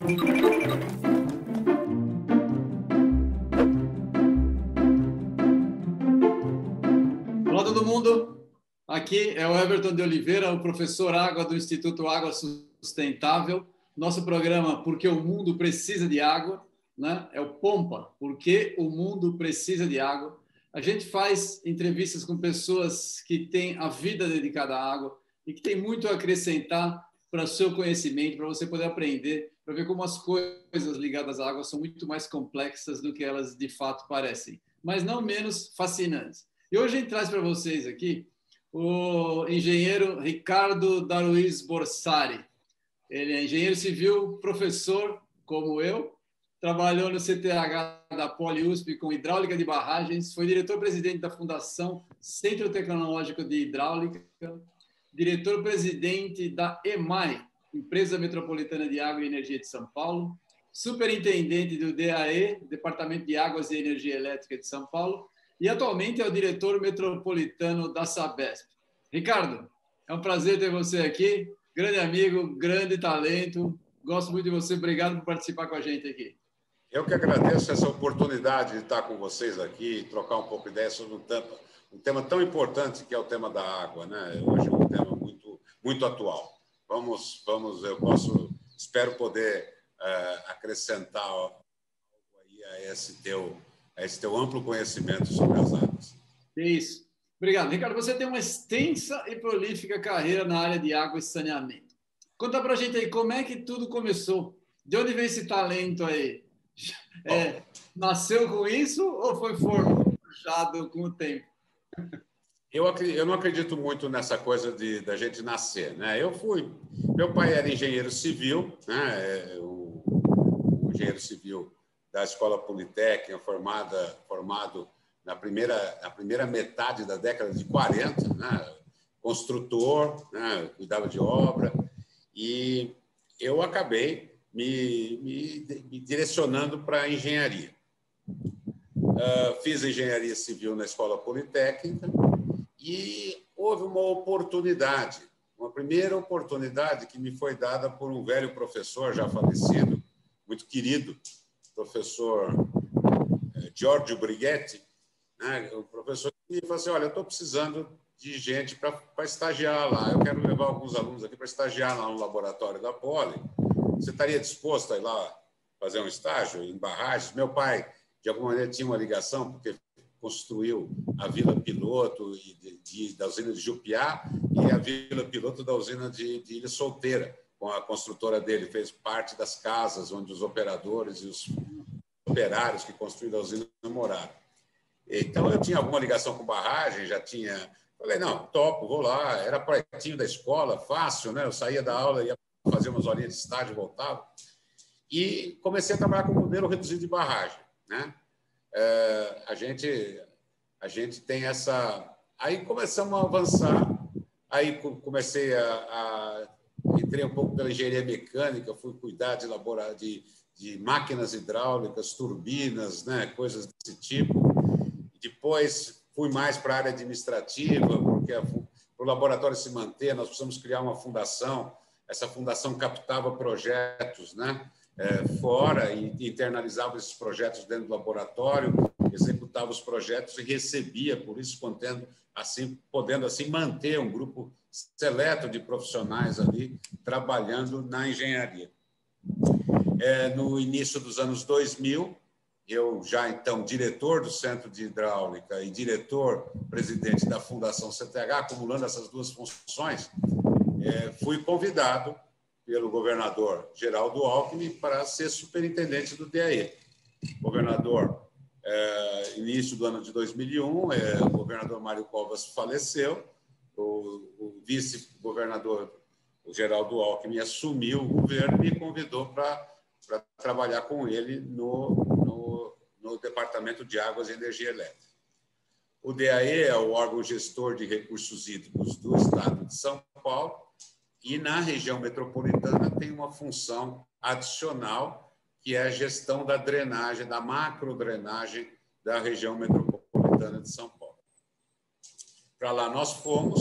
Olá, todo mundo. Aqui é o Everton de Oliveira, o professor Água do Instituto Água Sustentável. Nosso programa Porque o Mundo Precisa de Água, né? é o POMPA, Porque o Mundo Precisa de Água. A gente faz entrevistas com pessoas que têm a vida dedicada à água e que têm muito a acrescentar para seu conhecimento, para você poder aprender, para ver como as coisas ligadas à água são muito mais complexas do que elas de fato parecem, mas não menos fascinantes. E hoje a gente traz para vocês aqui o engenheiro Ricardo Daruiz Borsari. Ele é engenheiro civil, professor, como eu, trabalhou no CTH da PoliUSP com hidráulica de barragens, foi diretor-presidente da Fundação Centro Tecnológico de Hidráulica, diretor-presidente da EMAI, Empresa Metropolitana de Água e Energia de São Paulo, superintendente do DAE, Departamento de Águas e Energia Elétrica de São Paulo, e atualmente é o diretor metropolitano da Sabesp. Ricardo, é um prazer ter você aqui, grande amigo, grande talento, gosto muito de você, obrigado por participar com a gente aqui. Eu que agradeço essa oportunidade de estar com vocês aqui, trocar um pouco de ideia sobre um tema, um tema tão importante que é o tema da água, né? Hoje é um tema muito, muito atual. Vamos, vamos, eu posso, espero poder uh, acrescentar algo aí a esse teu, a esse teu amplo conhecimento sobre as águas. Isso. Obrigado, Ricardo. Você tem uma extensa e prolífica carreira na área de água e saneamento. Conta para a gente aí como é que tudo começou. De onde vem esse talento aí? É, nasceu com isso ou foi forjado com o tempo? Eu, eu não acredito muito nessa coisa de da gente nascer, né? Eu fui, meu pai era engenheiro civil, né? É, o, o engenheiro civil da Escola Politécnica, formada, formado na primeira, na primeira metade da década de 40, né? construtor, né? cuidava de obra, e eu acabei me, me, me direcionando para a engenharia. Uh, fiz engenharia civil na Escola Politécnica e houve uma oportunidade, uma primeira oportunidade que me foi dada por um velho professor já falecido, muito querido, professor eh, Giorgio Brighetti, né? o professor me falou assim, olha, eu estou precisando de gente para estagiar lá, eu quero levar alguns alunos aqui para estagiar lá no laboratório da Poli, você estaria disposto a ir lá fazer um estágio em barragens? Meu pai, de alguma maneira, tinha uma ligação, porque construiu a Vila Piloto de, de, da usina de Jupiá e a Vila Piloto da usina de, de Ilha Solteira, com a construtora dele. Fez parte das casas onde os operadores e os operários que construíram a usina moraram. Então, eu tinha alguma ligação com barragem, já tinha. Falei, não, topo, vou lá. Era pertinho da escola, fácil, né? Eu saía da aula, ia fazer umas horinhas de estágio, voltava. E comecei a trabalhar com modelo reduzido de barragem. Né? É, a, gente, a gente tem essa. Aí começamos a avançar, aí comecei a, a entrei um pouco pela engenharia mecânica, fui cuidar de laborar de, de máquinas hidráulicas, turbinas, né, coisas desse tipo. Depois fui mais para a área administrativa, porque para o laboratório se manter, nós precisamos criar uma fundação essa fundação captava projetos né, fora e internalizava esses projetos dentro do laboratório, executava os projetos e recebia, por isso contendo assim, podendo assim manter um grupo seleto de profissionais ali trabalhando na engenharia. É, no início dos anos 2000, eu já então diretor do Centro de Hidráulica e diretor presidente da Fundação CTH, acumulando essas duas funções, é, fui convidado pelo governador Geraldo Alckmin para ser superintendente do DAE. Governador, é, início do ano de 2001, é, o governador Mário Covas faleceu, o, o vice-governador Geraldo Alckmin assumiu o governo e me convidou para trabalhar com ele no, no, no Departamento de Águas e Energia Elétrica. O DAE é o órgão gestor de recursos hídricos do Estado de São Paulo e na região metropolitana tem uma função adicional, que é a gestão da drenagem, da macrodrenagem da região metropolitana de São Paulo. Para lá nós fomos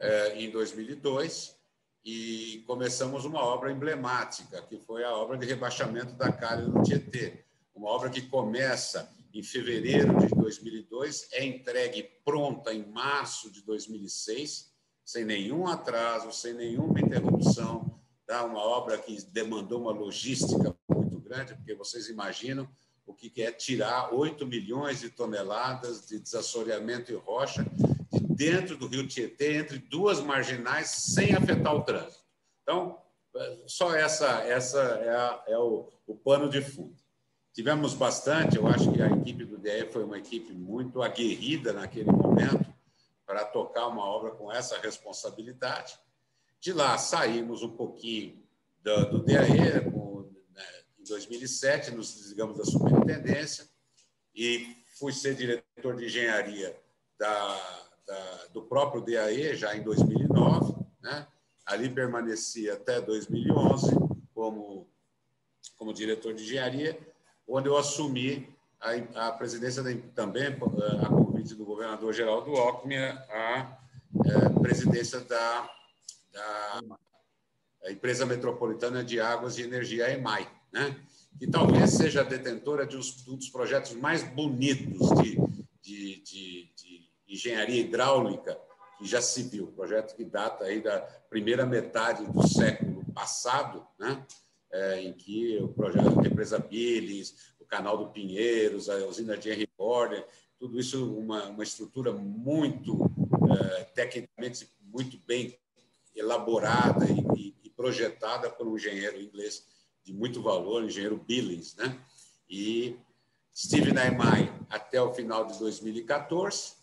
é, em 2002 e começamos uma obra emblemática, que foi a obra de rebaixamento da calha do Tietê. Uma obra que começa em fevereiro de 2002, é entregue pronta em março de 2006, sem nenhum atraso, sem nenhuma interrupção. Tá? Uma obra que demandou uma logística muito grande, porque vocês imaginam o que é tirar 8 milhões de toneladas de desassoreamento e rocha de dentro do rio Tietê, entre duas marginais, sem afetar o trânsito. Então, só essa, essa é, a, é o, o pano de fundo. Tivemos bastante, eu acho que a equipe do DE foi uma equipe muito aguerrida naquele momento para tocar uma obra com essa responsabilidade. De lá saímos um pouquinho do, do DAE, com, né, em 2007 nos desligamos da superintendência e fui ser diretor de engenharia da, da, do próprio DAE já em 2009, né? ali permaneci até 2011 como, como diretor de engenharia, onde eu assumi a, a presidência da, também, eh, a do governador Geraldo Alckmin, a, a presidência da, da Empresa Metropolitana de Águas e Energia, a EMAI, né? que talvez seja detentora de um dos projetos mais bonitos de, de, de, de engenharia hidráulica que já se viu, projeto que data aí da primeira metade do século passado, né? É, em que o projeto da empresa Billings, o canal do Pinheiros, a usina de Henry Border, tudo isso uma, uma estrutura muito é, tecnicamente muito bem elaborada e, e, projetada por um engenheiro inglês de muito valor, engenheiro Billings, né? E estive na EMAI até o final de 2014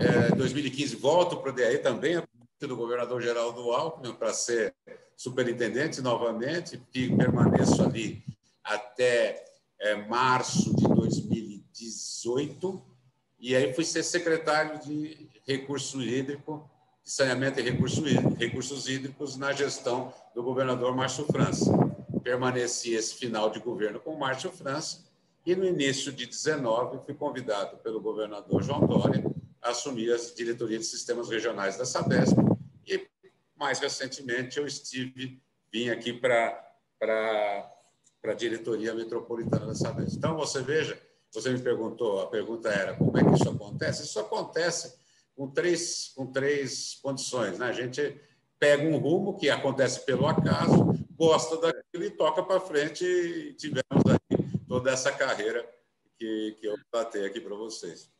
é, 2015 volto para o DAE também, do governador Geraldo Alckmin, para ser superintendente novamente, e permaneço ali até é, março de 2018, e aí fui ser secretário de recurso hídrico, de saneamento e recurso recursos hídricos na gestão do governador Márcio França. Permaneci esse final de governo com Márcio França, e no início de 19 fui convidado pelo governador João Dória assumi a diretoria de sistemas regionais da Sabesp e, mais recentemente, eu estive, vim aqui para a diretoria metropolitana da Sabesp. Então, você veja, você me perguntou, a pergunta era como é que isso acontece? Isso acontece com três, com três condições. Né? A gente pega um rumo que acontece pelo acaso, gosta daquilo e toca para frente e tivemos aí toda essa carreira que, que eu batei aqui para vocês.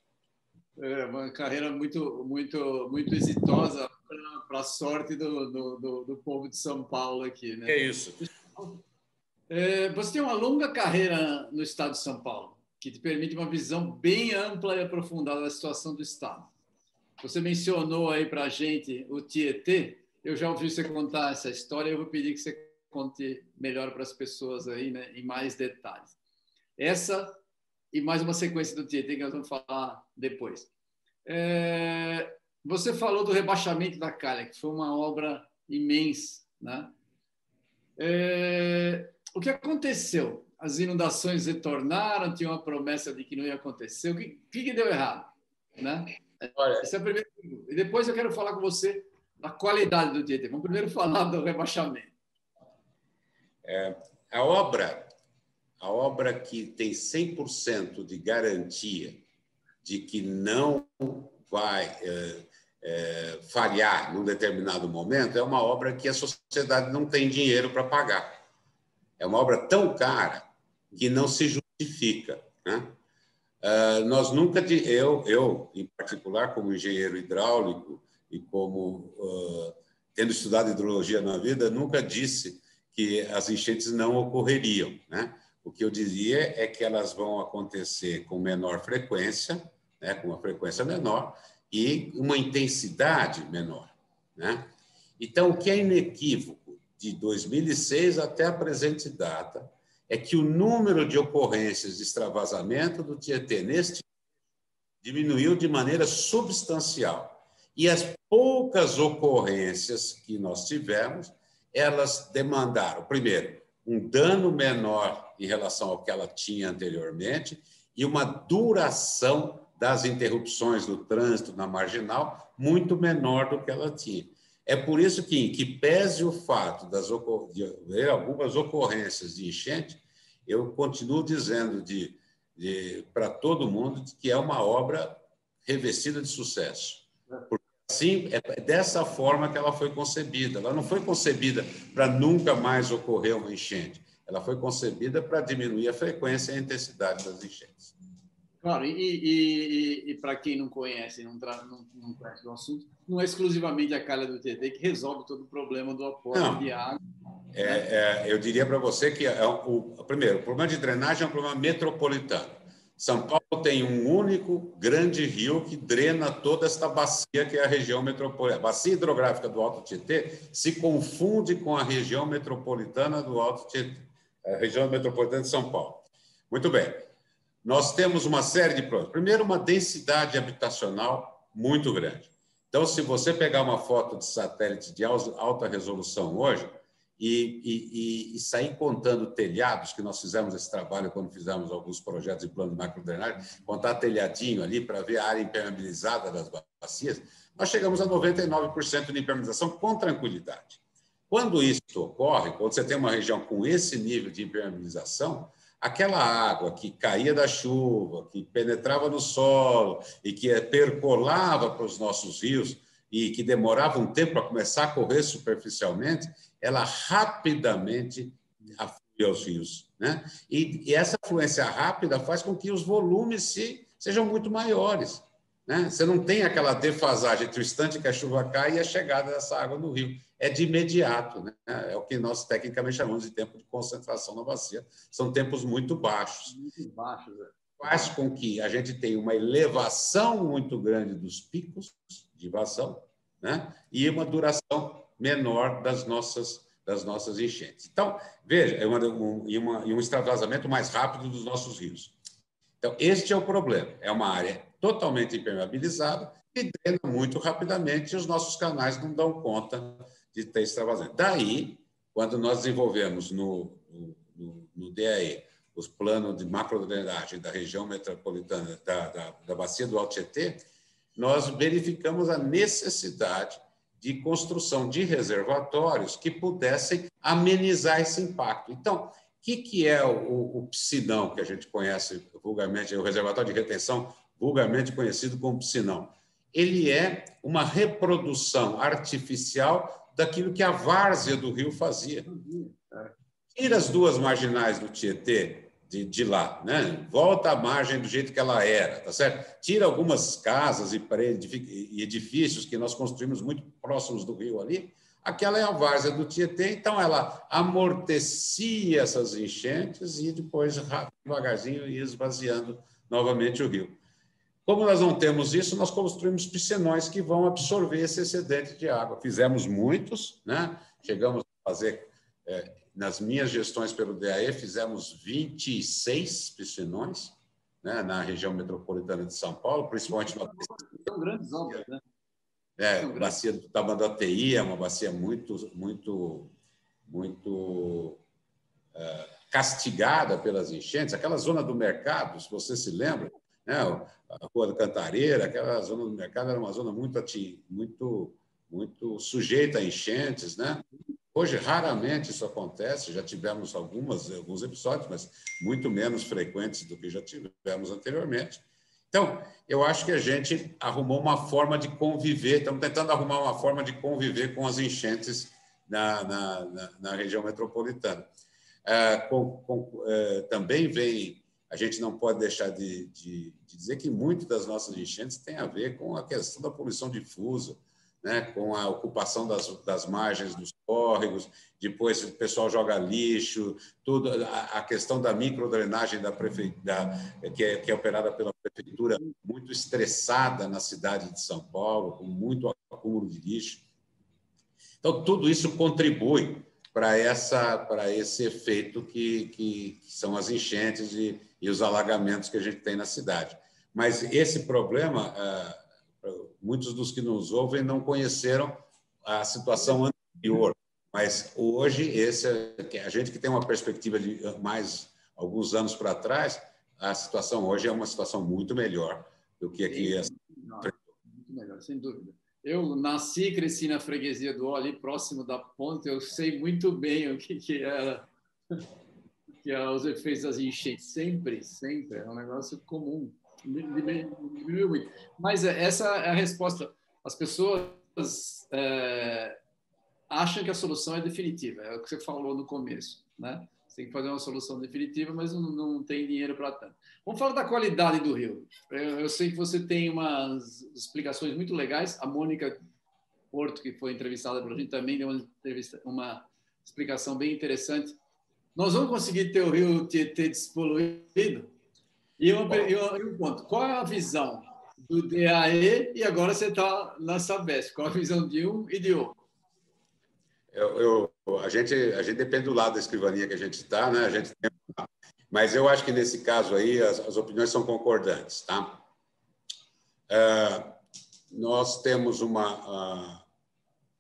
É uma carreira muito, muito, muito exitosa para a sorte do, do, do, povo de São Paulo aqui. Né? É isso. É, você tem uma longa carreira no Estado de São Paulo, que te permite uma visão bem ampla e aprofundada da situação do Estado. Você mencionou aí para a gente o Tietê. Eu já ouvi você contar essa história. Eu vou pedir que você conte melhor para as pessoas aí, né, em mais detalhes. Essa e mais uma sequência do Tietê que nós vamos falar depois. É, você falou do rebaixamento da calha, que foi uma obra imensa. Né? É, o que aconteceu? As inundações retornaram, tinha uma promessa de que não ia acontecer. O que, que deu errado? Né? Olha, Essa é a primeira. E depois eu quero falar com você da qualidade do Tietê. Vamos primeiro falar do rebaixamento. É, a obra a obra que tem 100% de garantia de que não vai é, é, falhar num determinado momento, é uma obra que a sociedade não tem dinheiro para pagar. É uma obra tão cara que não se justifica. Né? Uh, nós nunca, eu, eu, em particular, como engenheiro hidráulico e como uh, tendo estudado hidrologia na vida, nunca disse que as enchentes não ocorreriam. Né? O que eu diria é que elas vão acontecer com menor frequência, né, com uma frequência menor e uma intensidade menor. Né? Então, o que é inequívoco de 2006 até a presente data é que o número de ocorrências de extravasamento do Tietê neste diminuiu de maneira substancial. E as poucas ocorrências que nós tivemos, elas demandaram, primeiro, um dano menor em relação ao que ela tinha anteriormente e uma duração das interrupções do trânsito na marginal muito menor do que ela tinha. É por isso que, que pese o fato das de haver algumas ocorrências de enchente, eu continuo dizendo de, de para todo mundo que é uma obra revestida de sucesso. Porque assim, é dessa forma que ela foi concebida. Ela não foi concebida para nunca mais ocorrer uma enchente. Ela foi concebida para diminuir a frequência e a intensidade das enchentes. Claro, e, e, e, e para quem não conhece, não, não, não, conhece o assunto, não é exclusivamente a calha do TT que resolve todo o problema do aporte não. de água. É, é, eu diria para você que é o, o, primeiro, o problema de drenagem é um problema metropolitano. São Paulo tem um único grande rio que drena toda esta bacia que é a região metropolitana. A bacia hidrográfica do Alto Tietê se confunde com a região metropolitana do Alto Tietê, a região metropolitana de São Paulo. Muito bem nós temos uma série de problemas. Primeiro, uma densidade habitacional muito grande. Então, se você pegar uma foto de satélite de alta resolução hoje e, e, e, sair contando telhados, que nós fizemos esse trabalho quando fizemos alguns projetos de plano de macrodrenagem, contar telhadinho ali para ver a área impermeabilizada das bacias, nós chegamos a 99% de impermeabilização com tranquilidade. Quando isso ocorre, quando você tem uma região com esse nível de impermeabilização, aquela água que caía da chuva, que penetrava no solo e que percolava para os nossos rios e que demorava um tempo para começar a correr superficialmente, ela rapidamente aflui aos rios. Né? E, e, essa fluência rápida faz com que os volumes se, sejam muito maiores. Né? Você não tem aquela defasagem entre o instante que a chuva cai e a chegada dessa água no rio. É de imediato. Né? É o que nós tecnicamente chamamos de tempo de concentração na bacia. São tempos muito baixos. Muito baixos. É. Faz com que a gente tenha uma elevação muito grande dos picos de vazão né? e uma duração menor das nossas das nossas enchentes. Então, veja, é uma, um, e, uma, e um extravasamento mais rápido dos nossos rios. Então, este é o problema. É uma área totalmente impermeabilizado e drena muito rapidamente e os nossos canais não dão conta de ter extravasante. Daí, quando nós desenvolvemos no, no, no DAE os planos de macrodrenagem da região metropolitana da, da, da bacia do Alto Tietê, nós verificamos a necessidade de construção de reservatórios que pudessem amenizar esse impacto. Então, o que, que é o, o piscinão que a gente conhece vulgarmente, o reservatório de retenção vulgarmente conhecido como piscinão. Ele é uma reprodução artificial daquilo que a várzea do rio fazia. Tira as duas marginais do Tietê de, de, lá, né? Volta à margem do jeito que ela era, tá certo? Tira algumas casas e edifícios que nós construímos muito próximos do rio ali. Aquela é a várzea do Tietê, então ela amortecia essas enchentes e depois devagarzinho ia esvaziando novamente o rio. Como nós não temos isso, nós construímos piscinões que vão absorver esse excedente de água. Fizemos muitos, né? chegamos a fazer, é, nas minhas gestões pelo DAE, fizemos 26 piscinões né? na região metropolitana de São Paulo, principalmente na. São grandes obras, né? É, a bacia do Tamanduateí é uma bacia muito, muito, muito é, castigada pelas enchentes. Aquela zona do mercado, se você se lembra, né? a Rua do Cantareira, aquela zona do mercado era uma zona muito, muito, muito sujeita a enchentes. Né? Hoje, raramente isso acontece, já tivemos algumas, alguns episódios, mas muito menos frequentes do que já tivemos anteriormente. Então, eu acho que a gente arrumou uma forma de conviver, estamos tentando arrumar uma forma de conviver com as enchentes na, na, na, na região metropolitana. É, com, com, é, também vem a gente não pode deixar de, de, de, dizer que muito das nossas enchentes tem a ver com a questão da poluição difusa, né? com a ocupação das, das margens dos córregos, depois o pessoal joga lixo, tudo, a, a questão da microdrenagem da prefeitura, que, é, que é operada pela prefeitura, muito estressada na cidade de São Paulo, com muito acúmulo de lixo. Então, tudo isso contribui para essa para esse efeito que, que, que, são as enchentes e, e os alagamentos que a gente tem na cidade. Mas esse problema, ah, muitos dos que nos ouvem não conheceram a situação anterior, mas hoje esse é, a gente que tem uma perspectiva de mais alguns anos para trás, a situação hoje é uma situação muito melhor do que aqui. Muito melhor, sem dúvida. eu nasci e cresci na freguesia do Ó, ali próximo da ponte, eu sei muito bem o que, que era que é os efeitos das enchentes. Sempre, sempre. É um negócio comum. Mas essa é a resposta. As pessoas é, acham que a solução é definitiva. É o que você falou no começo, né? Você tem que fazer uma solução definitiva, mas não, não tem dinheiro para tanto. Vamos falar da qualidade do rio. Eu, eu, sei que você tem umas explicações muito legais. A Mônica Porto, que foi entrevistada pela gente, também deu uma, uma explicação bem interessante. Nós vamos conseguir ter o rio Tietê despoluído? E, uma, e um ponto, qual é a visão do DAE e agora você está na Sabesp? Qual a visão de um e de outro? Eu, eu, a, gente, a gente depende do lado da escrivaninha que a gente está, né? A gente tem... Mas eu acho que nesse caso aí as, as opiniões são concordantes, tá? Uh, nós temos uma, uh,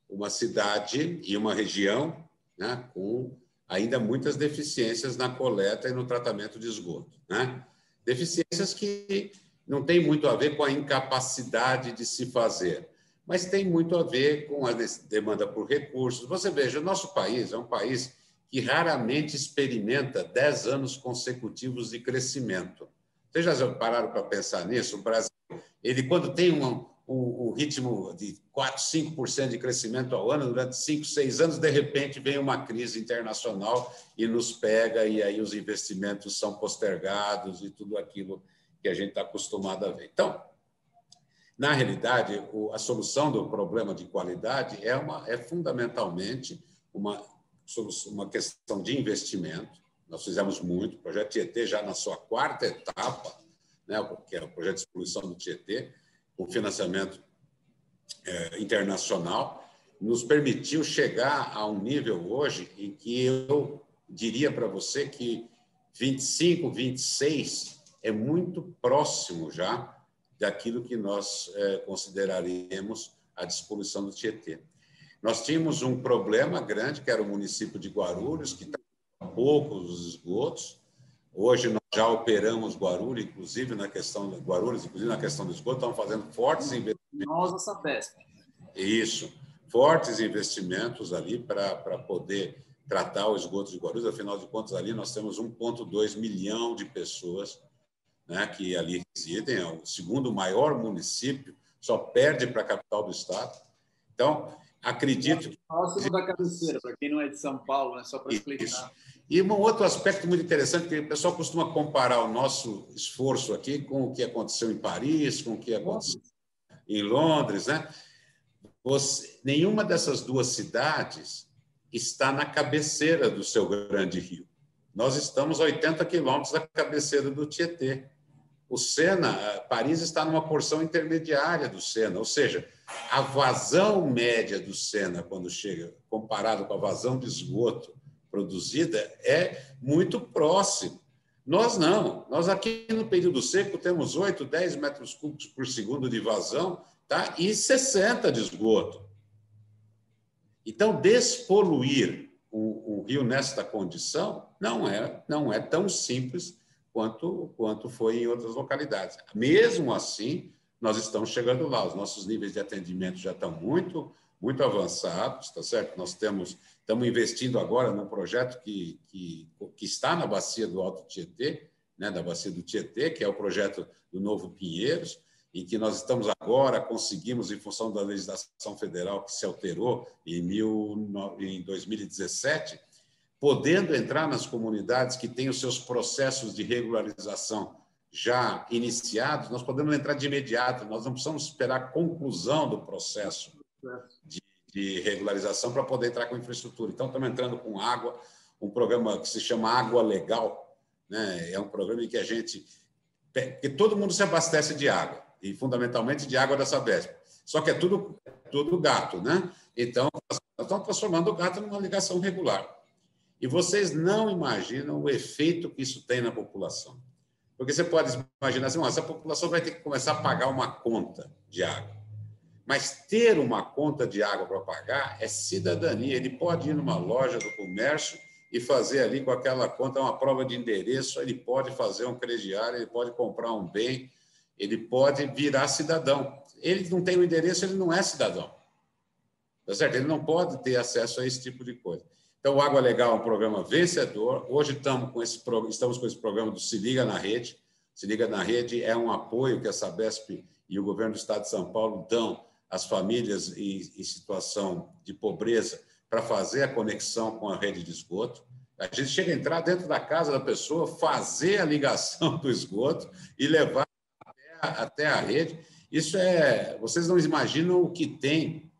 uma cidade e uma região né, com ainda muitas deficiências na coleta e no tratamento de esgoto. Né? Deficiências que não têm muito a ver com a incapacidade de se fazer, mas tem muito a ver com a demanda por recursos. Você veja, o nosso país é um país que raramente experimenta 10 anos consecutivos de crescimento. Vocês já pararam para pensar nisso? O Brasil, ele quando tem um, um, um ritmo de 4, 5% de crescimento ao ano durante 5, 6 anos, de repente vem uma crise internacional e nos pega, e aí os investimentos são postergados e tudo aquilo que a gente está acostumado a ver. Então, na realidade, a solução do problema de qualidade é, uma, é fundamentalmente uma, uma questão de investimento. Nós fizemos muito, o projeto Tietê já na sua quarta etapa, né, que é o projeto de exploração do Tietê, com financiamento é, internacional, nos permitiu chegar a um nível hoje em que eu diria para você que 25, 26 é muito próximo já daquilo que nós é, consideraríamos a disposição do Tietê. Nós tínhamos um problema grande, que era o município de Guarulhos, que estava poucos esgotos, Hoje nós já operamos Guarulhos, inclusive na questão de Guarulhos, inclusive na questão do esgoto, estamos fazendo fortes investimentos. Nós, a. Isso, fortes investimentos ali para poder tratar o esgoto de Guarulhos. Afinal de contas, ali nós temos 1,2 milhão de pessoas né, que ali residem, é o segundo maior município, só perde para a capital do estado. Então, acredito que. Próximo da cabeceira, para quem não é de São Paulo, né, só para explicar. Isso. E um outro aspecto muito interessante, que o pessoal costuma comparar o nosso esforço aqui com o que aconteceu em Paris, com o que aconteceu em Londres. Né? Você, nenhuma dessas duas cidades está na cabeceira do seu grande rio. Nós estamos a 80 quilômetros da cabeceira do Tietê. O Sena, Paris está numa porção intermediária do Sena, ou seja, a vazão média do Sena, quando chega, comparado com a vazão de esgoto produzida é muito próximo. Nós não. Nós aqui no período seco temos 8, 10 metros cúbicos por segundo de vazão tá? e 60 de esgoto. Então, despoluir o, o rio nesta condição não é, não é tão simples quanto, quanto foi em outras localidades. Mesmo assim, nós estamos chegando lá. Os nossos níveis de atendimento já estão muito, muito avançados, tá certo? Nós temos Estamos investindo agora num projeto que, que, que está na bacia do Alto Tietê, né, da bacia do Tietê, que é o projeto do Novo Pinheiros, e que nós estamos agora, conseguimos, em função da legislação federal que se alterou em, mil, em 2017, podendo entrar nas comunidades que têm os seus processos de regularização já iniciados, nós podemos entrar de imediato, nós não precisamos esperar a conclusão do processo de de regularização para poder entrar com infraestrutura. Então, estamos entrando com água, um programa que se chama Água Legal, né? é um programa em que a gente. Porque todo mundo se abastece de água, e fundamentalmente de água da Sabesp. Só que é tudo, tudo gato, né? Então, nós estamos transformando o gato numa ligação regular. E vocês não imaginam o efeito que isso tem na população. Porque você pode imaginar assim, essa população vai ter que começar a pagar uma conta de água. Mas ter uma conta de água para pagar é cidadania. Ele pode ir numa loja do comércio e fazer ali com aquela conta uma prova de endereço, ele pode fazer um crediário, ele pode comprar um bem ele pode virar cidadão. Ele não tem o endereço, ele não é cidadão. Tá certo? Ele não pode ter acesso a esse tipo de coisa. Então, o Água Legal é um programa vencedor. Hoje estamos com esse, estamos com esse programa do Se Liga na Rede. Se Liga na Rede é um apoio que a Sabesp e o governo do Estado de São Paulo dão às famílias em, em situação de pobreza para fazer a conexão com a rede de esgoto. A gente chega a entrar dentro da casa da pessoa, fazer a ligação do esgoto e levar até a, até a rede. Isso é. Vocês não imaginam o que tem,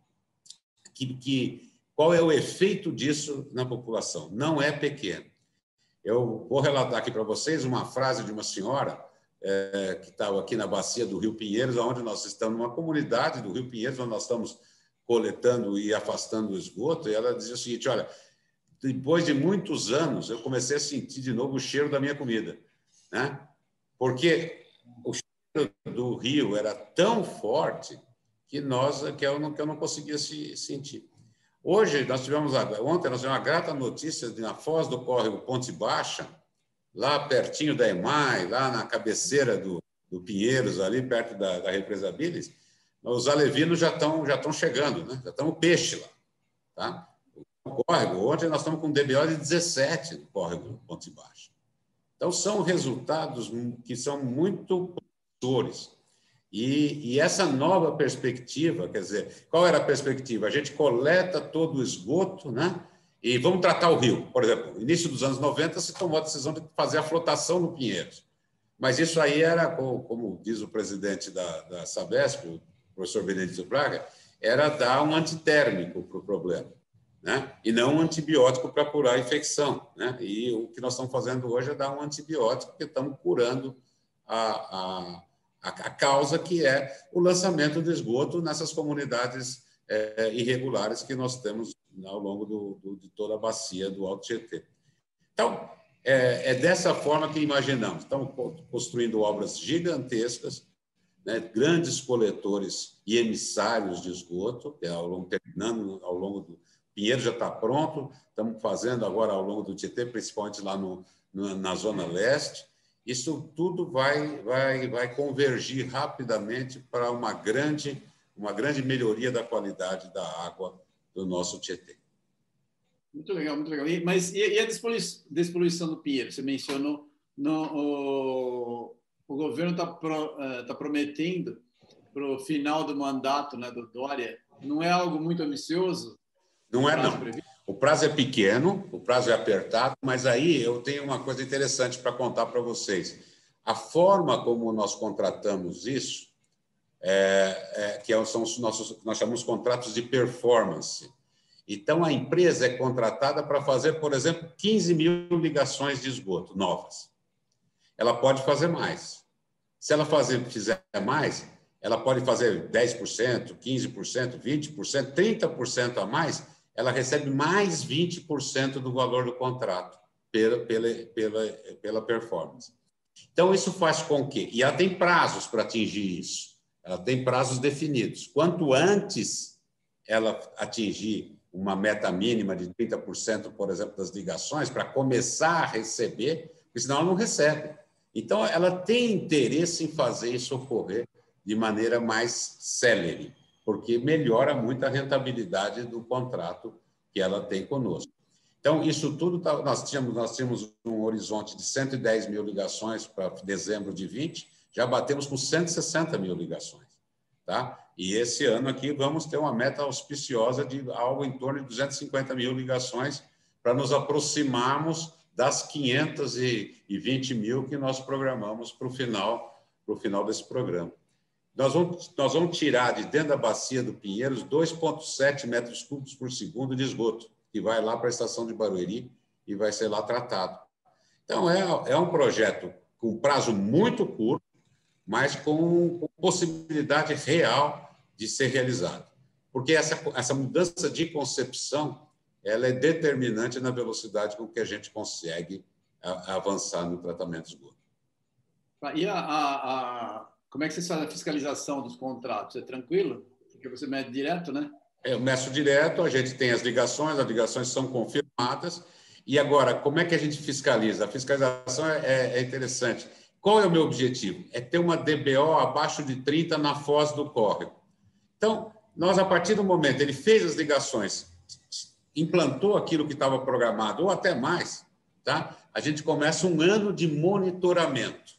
que, que, qual é o efeito disso na população. Não é pequeno. Eu vou relatar aqui para vocês uma frase de uma senhora é, que estava aqui na bacia do Rio Pinheiros, onde nós estamos, numa comunidade do Rio Pinheiros, onde nós estamos coletando e afastando o esgoto, e ela dizia o seguinte: olha, depois de muitos anos, eu comecei a sentir de novo o cheiro da minha comida, né? Porque o cheiro do rio era tão forte que nós que eu não, que eu não conseguia se sentir. Hoje nós tivemos ontem nós tivemos uma grata notícia de na Foz do Córrego Ponte Baixa, lá pertinho da EMAI, lá na cabeceira do, do Pinheiros, ali perto da, da represa Biles, os alevinos já estão já estão chegando, né? Já estão peixe lá, tá? O córrego, ontem nós estamos com um DBO de 17 no córrego Ponte Baixa. Então são resultados que são muito promissores. E, e, essa nova perspectiva, quer dizer, qual era a perspectiva? A gente coleta todo o esgoto, né? E vamos tratar o rio. Por exemplo, início dos anos 90 se tomou a decisão de fazer a flotação no Pinheiros. Mas isso aí era, como diz o presidente da, da Sabesp, o professor Benedito Braga, era dar um antitérmico para o problema, né? e não um antibiótico para curar a infecção. Né? E o que nós estamos fazendo hoje é dar um antibiótico, porque estamos curando a, a, a causa que é o lançamento de esgoto nessas comunidades é, irregulares que nós temos ao longo do, do, de toda a bacia do Alto Tietê. Então, é, é, dessa forma que imaginamos. Estamos construindo obras gigantescas, né, grandes coletores e emissários de esgoto, que é ao longo, terminando ao longo do. Pinheiro já está pronto, estamos fazendo agora ao longo do Tietê, principalmente lá no, na Zona Leste. Isso tudo vai, vai, vai convergir rapidamente para uma grande, uma grande melhoria da qualidade da água do nosso Tietê. Muito legal, muito legal. E, mas e, e a despoluição do Pinheiro? Você mencionou, no, o, o governo está pro, uh, tá prometendo para o final do mandato né, do Dória. Não é algo muito ambicioso? Não é, não. Previsto? O prazo é pequeno, o prazo é apertado, mas aí eu tenho uma coisa interessante para contar para vocês. A forma como nós contratamos isso é, é, que é são os nossos, nós chamamos contratos de performance. Então, a empresa é contratada para fazer, por exemplo, 15 mil ligações de esgoto novas. Ela pode fazer mais. Se ela fazer, fizer mais, ela pode fazer 10%, 15%, 20%, 30% a mais, ela recebe mais 20% do valor do contrato pela, pela, pela, pela performance. Então, isso faz com que. E ela tem prazos para atingir isso ela tem prazos definidos. Quanto antes ela atingir uma meta mínima de 30%, por exemplo, das ligações, para começar a receber, porque senão ela não recebe. Então, ela tem interesse em fazer isso ocorrer de maneira mais célere, porque melhora muito a rentabilidade do contrato que ela tem conosco. Então, isso tudo, tá, nós, tínhamos, nós tínhamos um horizonte de 110 mil ligações para dezembro de 20, já batemos com 160 mil ligações. Tá? E esse ano aqui vamos ter uma meta auspiciosa de algo em torno de 250 mil ligações para nos aproximarmos das 520 mil que nós programamos para o final, final desse programa. Nós vamos, nós vamos tirar de dentro da bacia do Pinheiros 2,7 metros cúbicos por segundo de esgoto, que vai lá para a estação de Barueri e vai ser lá tratado. Então, é, é um projeto com prazo muito curto, mas com, com possibilidade real de ser realizado. Porque essa, essa mudança de concepção ela é determinante na velocidade com que a gente consegue avançar no tratamento esgoto. E a, a, a, como é que você faz a fiscalização dos contratos? É tranquilo? Porque você mede direto, né? Eu meço direto, a gente tem as ligações, as ligações são confirmadas. E agora, como é que a gente fiscaliza? A fiscalização é, é, é interessante Qual é o meu objetivo? É ter uma DBO abaixo de 30 na foz do córrego. Então, nós, a partir do momento ele fez as ligações, implantou aquilo que estava programado, ou até mais, tá? a gente começa um ano de monitoramento.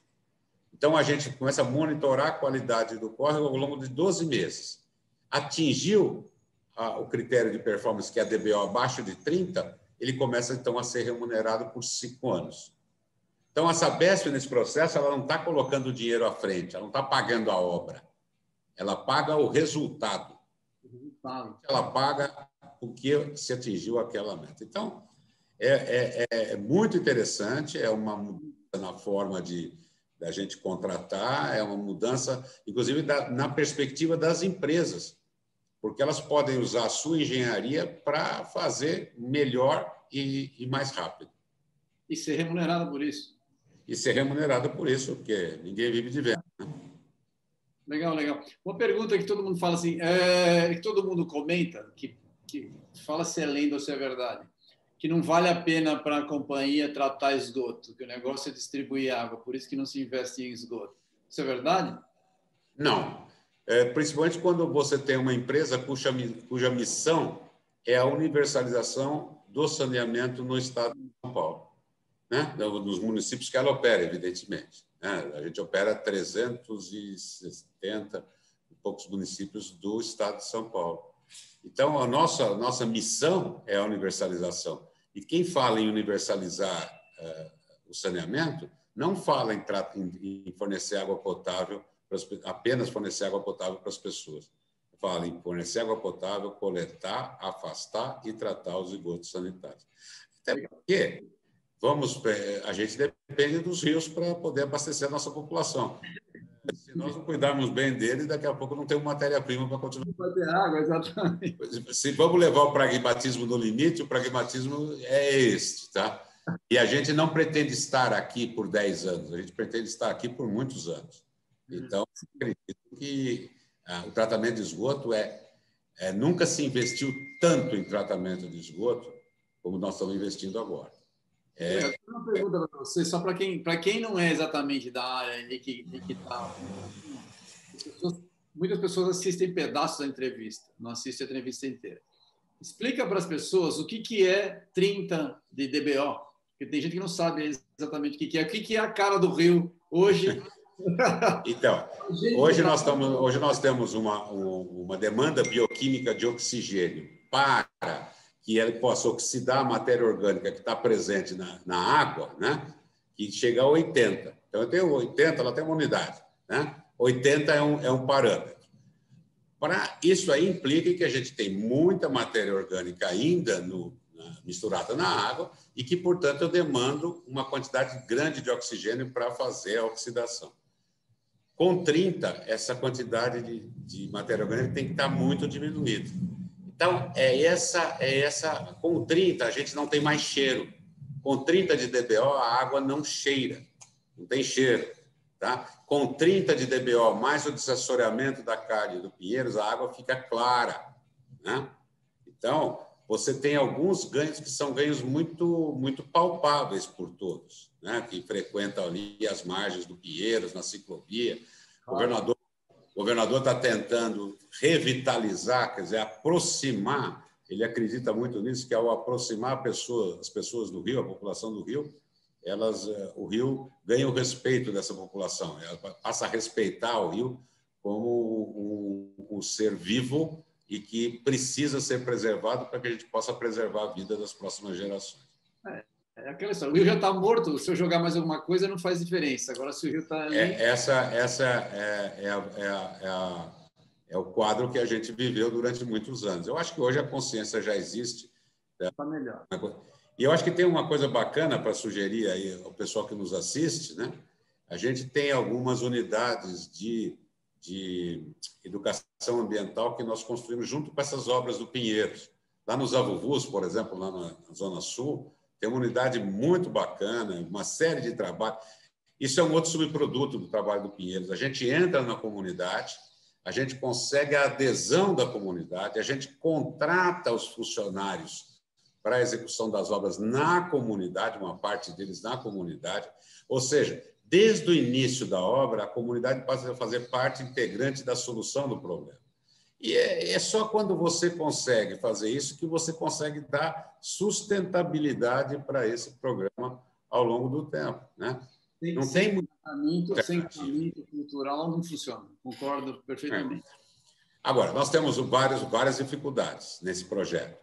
Então, a gente começa a monitorar a qualidade do córrego ao longo de 12 meses. Atingiu a, o critério de performance, que é a DBO abaixo de 30, ele começa, então, a ser remunerado por cinco anos. Então, a Sabesp, nesse processo, ela não está colocando dinheiro à frente, ela não está pagando a obra. Ela paga o resultado. Ela paga o que se atingiu aquela meta. Então, é, é, é muito interessante, é uma mudança na forma de da gente contratar, é uma mudança, inclusive, da, na perspectiva das empresas, porque elas podem usar a sua engenharia para fazer melhor e, e mais rápido. E ser remunerada por isso e ser remunerado por isso, porque ninguém vive de venda. Né? Legal, legal. Uma pergunta que todo mundo fala assim, é, que todo mundo comenta, que, que fala se é lenda ou se é verdade, que não vale a pena para a companhia tratar esgoto, que o negócio é distribuir água, por isso que não se investe em esgoto. Isso é verdade? Não. É, principalmente quando você tem uma empresa cuja, cuja missão é a universalização do saneamento no estado de São Paulo né? nos municípios que ela opera, evidentemente. Né? A gente opera 370 e poucos municípios do estado de São Paulo. Então, a nossa, nossa missão é a universalização. E quem fala em universalizar uh, o saneamento não fala em, em, fornecer água potável, apenas fornecer água potável para as pessoas. Fala em fornecer água potável, coletar, afastar e tratar os esgotos sanitários. Até porque vamos, é, a gente depende dos rios para poder abastecer a nossa população. Se nós não cuidarmos bem dele, daqui a pouco não tem matéria-prima para continuar. Vai ter água, exatamente. Se vamos levar o pragmatismo no limite, o pragmatismo é este, tá? E a gente não pretende estar aqui por 10 anos, a gente pretende estar aqui por muitos anos. Então, acredito que ah, o tratamento de esgoto é, é nunca se investiu tanto em tratamento de esgoto como nós estamos investindo agora. É... Eu tenho uma pergunta para você, só para quem, quem não é exatamente da área e que está. Muitas pessoas assistem pedaços da entrevista, não assistem a entrevista inteira. Explica para as pessoas o que, que é 30 de DBO, porque tem gente que não sabe exatamente o que, que é. O que, que é a cara do Rio hoje? Então, hoje nós, estamos, hoje nós temos uma, uma demanda bioquímica de oxigênio para que ele possa oxidar a matéria orgânica que está presente na, na água, né? que chega a 80. Então, eu tenho 80, ela tem uma unidade. Né? 80 é um, é um parâmetro. Para isso aí implica que a gente tem muita matéria orgânica ainda no, na, misturada na água e que, portanto, eu demando uma quantidade grande de oxigênio para fazer a oxidação. Com 30, essa quantidade de, de matéria orgânica tem que estar muito diminuída. Então, é essa, é essa. Com 30, a gente não tem mais cheiro. Com 30 de DBO, a água não cheira, não tem cheiro. Tá? Com 30 de DBO, mais o desassoreamento da carne do Pinheiros, a água fica clara. Né? Então, você tem alguns ganhos que são ganhos muito, muito palpáveis por todos, né? que frequentam ali as margens do Pinheiros, na ciclovia. O governador o governador está tentando revitalizar, quer dizer, aproximar. Ele acredita muito nisso, que ao aproximar pessoa, as pessoas do Rio, a população do Rio, elas, eh, o Rio ganha o respeito dessa população. Ela passa a respeitar o Rio como um, ser vivo e que precisa ser preservado para que a gente possa preservar a vida das próximas gerações. É. É aquela história. O Rio já está morto, se eu jogar mais alguma coisa não faz diferença. Agora, se o Rio está ali... É, essa essa é, é, é, a, é, o quadro que a gente viveu durante muitos anos. Eu acho que hoje a consciência já existe. Está melhor. E eu acho que tem uma coisa bacana para sugerir aí ao pessoal que nos assiste, né? A gente tem algumas unidades de, de educação ambiental que nós construímos junto com essas obras do Pinheiros. Lá nos Avuvus, por exemplo, lá na, na Zona Sul, tem uma unidade muito bacana, uma série de trabalhos. Isso é um outro subproduto do trabalho do Pinheiros. A gente entra na comunidade, a gente consegue a adesão da comunidade, a gente contrata os funcionários para a execução das obras na comunidade, uma parte deles na comunidade. Ou seja, desde o início da obra, a comunidade passa a fazer parte integrante da solução do problema. E é, é, só quando você consegue fazer isso que você consegue dar sustentabilidade para esse programa ao longo do tempo. Né? Sem, não sem tem muito. Sem caminho cultural não funciona. Concordo perfeitamente. É. Agora, nós temos várias, várias dificuldades nesse projeto.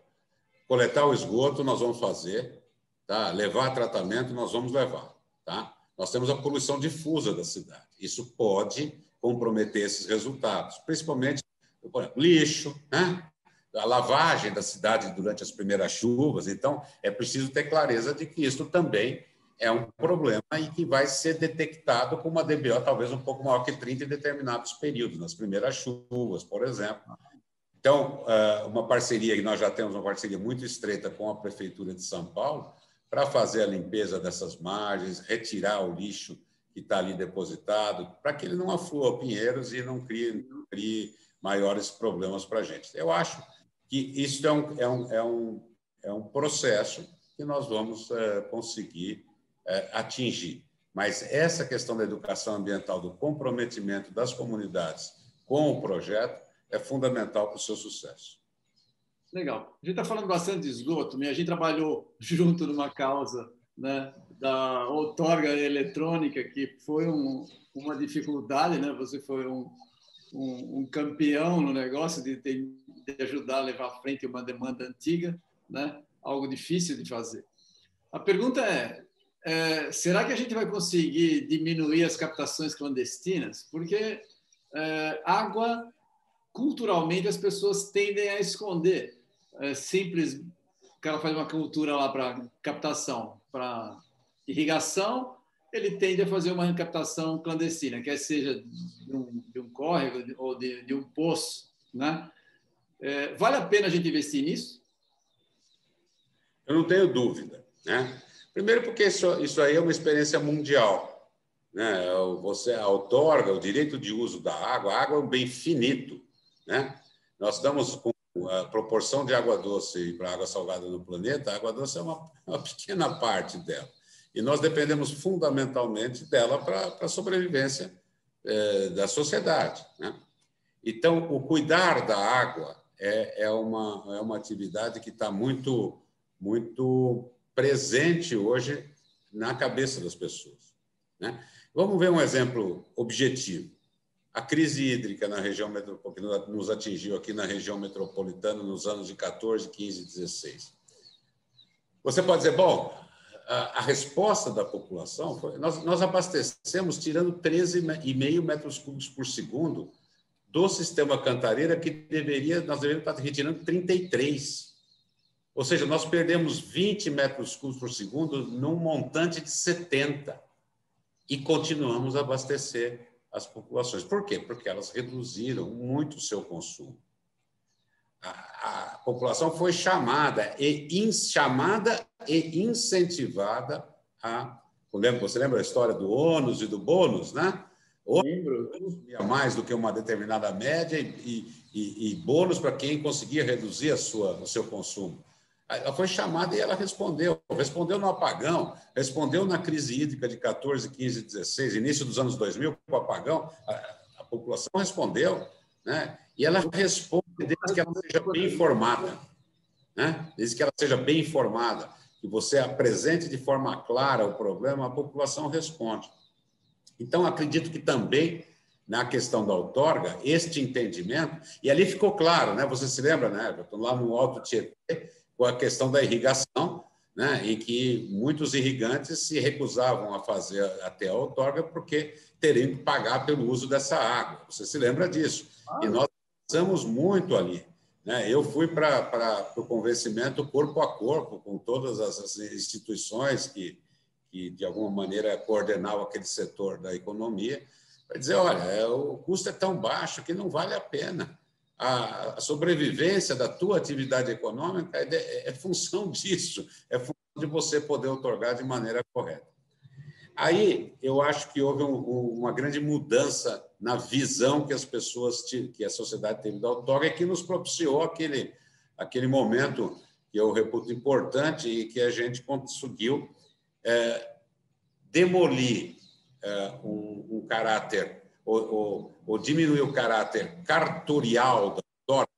Coletar o esgoto, nós vamos fazer. Tá? Levar tratamento, nós vamos levar. Tá? Nós temos a poluição difusa da cidade. Isso pode comprometer esses resultados, principalmente por exemplo, lixo, né? a lavagem da cidade durante as primeiras chuvas. Então, é preciso ter clareza de que isso também é um problema e que vai ser detectado com uma DBO talvez um pouco maior que 30 em determinados períodos, nas primeiras chuvas, por exemplo. Então, ah, uma parceria, e nós já temos uma parceria muito estreita com a Prefeitura de São Paulo, para fazer a limpeza dessas margens, retirar o lixo que está ali depositado, para que ele não aflua Pinheiros e não crie, não crie maiores problemas para a gente. Eu acho que isso é um, é um, é um, é um processo que nós vamos é, conseguir é, atingir. Mas essa questão da educação ambiental, do comprometimento das comunidades com o projeto, é fundamental para o seu sucesso. Legal. A gente está falando bastante de esgoto, né? a gente trabalhou junto numa causa né, da outorga eletrônica, que foi um, uma dificuldade, né? você foi um, um, um campeão no negócio de, de, de, ajudar a levar à frente uma demanda antiga, né? algo difícil de fazer. A pergunta é, é, será que a gente vai conseguir diminuir as captações clandestinas? Porque é, água, culturalmente, as pessoas tendem a esconder. É simples, o cara faz uma cultura lá para captação, para irrigação, ele tende a fazer uma captação clandestina, quer seja de um, de um córrego ou de, de, um poço. Né? É, vale a pena a gente investir nisso? Eu não tenho dúvida. Né? Primeiro, porque isso, isso aí é uma experiência mundial. Né? Você outorga o direito de uso da água, a água é um bem finito. Né? Nós estamos com a proporção de água doce para água salgada no planeta, a água doce é uma, uma pequena parte dela. E nós dependemos fundamentalmente dela para a sobrevivência é, da sociedade. Né? Então, o cuidar da água é, é, uma, é uma atividade que está muito, muito presente hoje na cabeça das pessoas. Né? Vamos ver um exemplo objetivo. A crise hídrica na região que nos atingiu aqui na região metropolitana nos anos de 14, 15 e 16. Você pode dizer, bom, a, resposta da população foi: nós, nós abastecemos tirando 13,5 metros cúbicos por segundo do sistema Cantareira, que deveria, nós deveríamos estar retirando 33. Ou seja, nós perdemos 20 metros cúbicos por segundo num montante de 70 e continuamos a abastecer as populações. Por quê? Porque elas reduziram muito o seu consumo. A, a população foi chamada e, chamada e incentivada a. Você lembra a história do ônus e do bônus, né? Lembro. mais do que uma determinada média e, e, e bônus para quem conseguia reduzir a sua, o seu consumo. Ela foi chamada e ela respondeu. Respondeu no apagão, respondeu na crise hídrica de 14, 15, 16, início dos anos 2000, com o apagão. A, a população respondeu, né? e ela responde desde que ela seja bem informada. Né? Desde que ela seja bem informada, que você apresente de forma clara o problema, a população responde. Então, acredito que também na questão da outorga, este entendimento, e ali ficou claro, né? Você se lembra, né, Everton, lá no Alto Tietê, com a questão da irrigação, né, em que muitos irrigantes se recusavam a fazer até a outorga porque teriam que pagar pelo uso dessa água. Você se lembra disso? Ah. E nós passamos muito ali. Né? Eu fui para o convencimento corpo a corpo com todas as instituições que, que, de alguma maneira, coordenavam aquele setor da economia, para dizer: olha, é, o custo é tão baixo que não vale a pena a, sobrevivência da tua atividade econômica é, é, é, função disso, é função de você poder otorgar de maneira correta. Aí eu acho que houve um, uma grande mudança na visão que as pessoas, que a sociedade teve da outorga, que nos propiciou aquele, aquele momento que eu reputo importante e que a gente conseguiu é, demolir é, um, um, caráter, ou, ou, ou, diminuir o caráter cartorial da torta,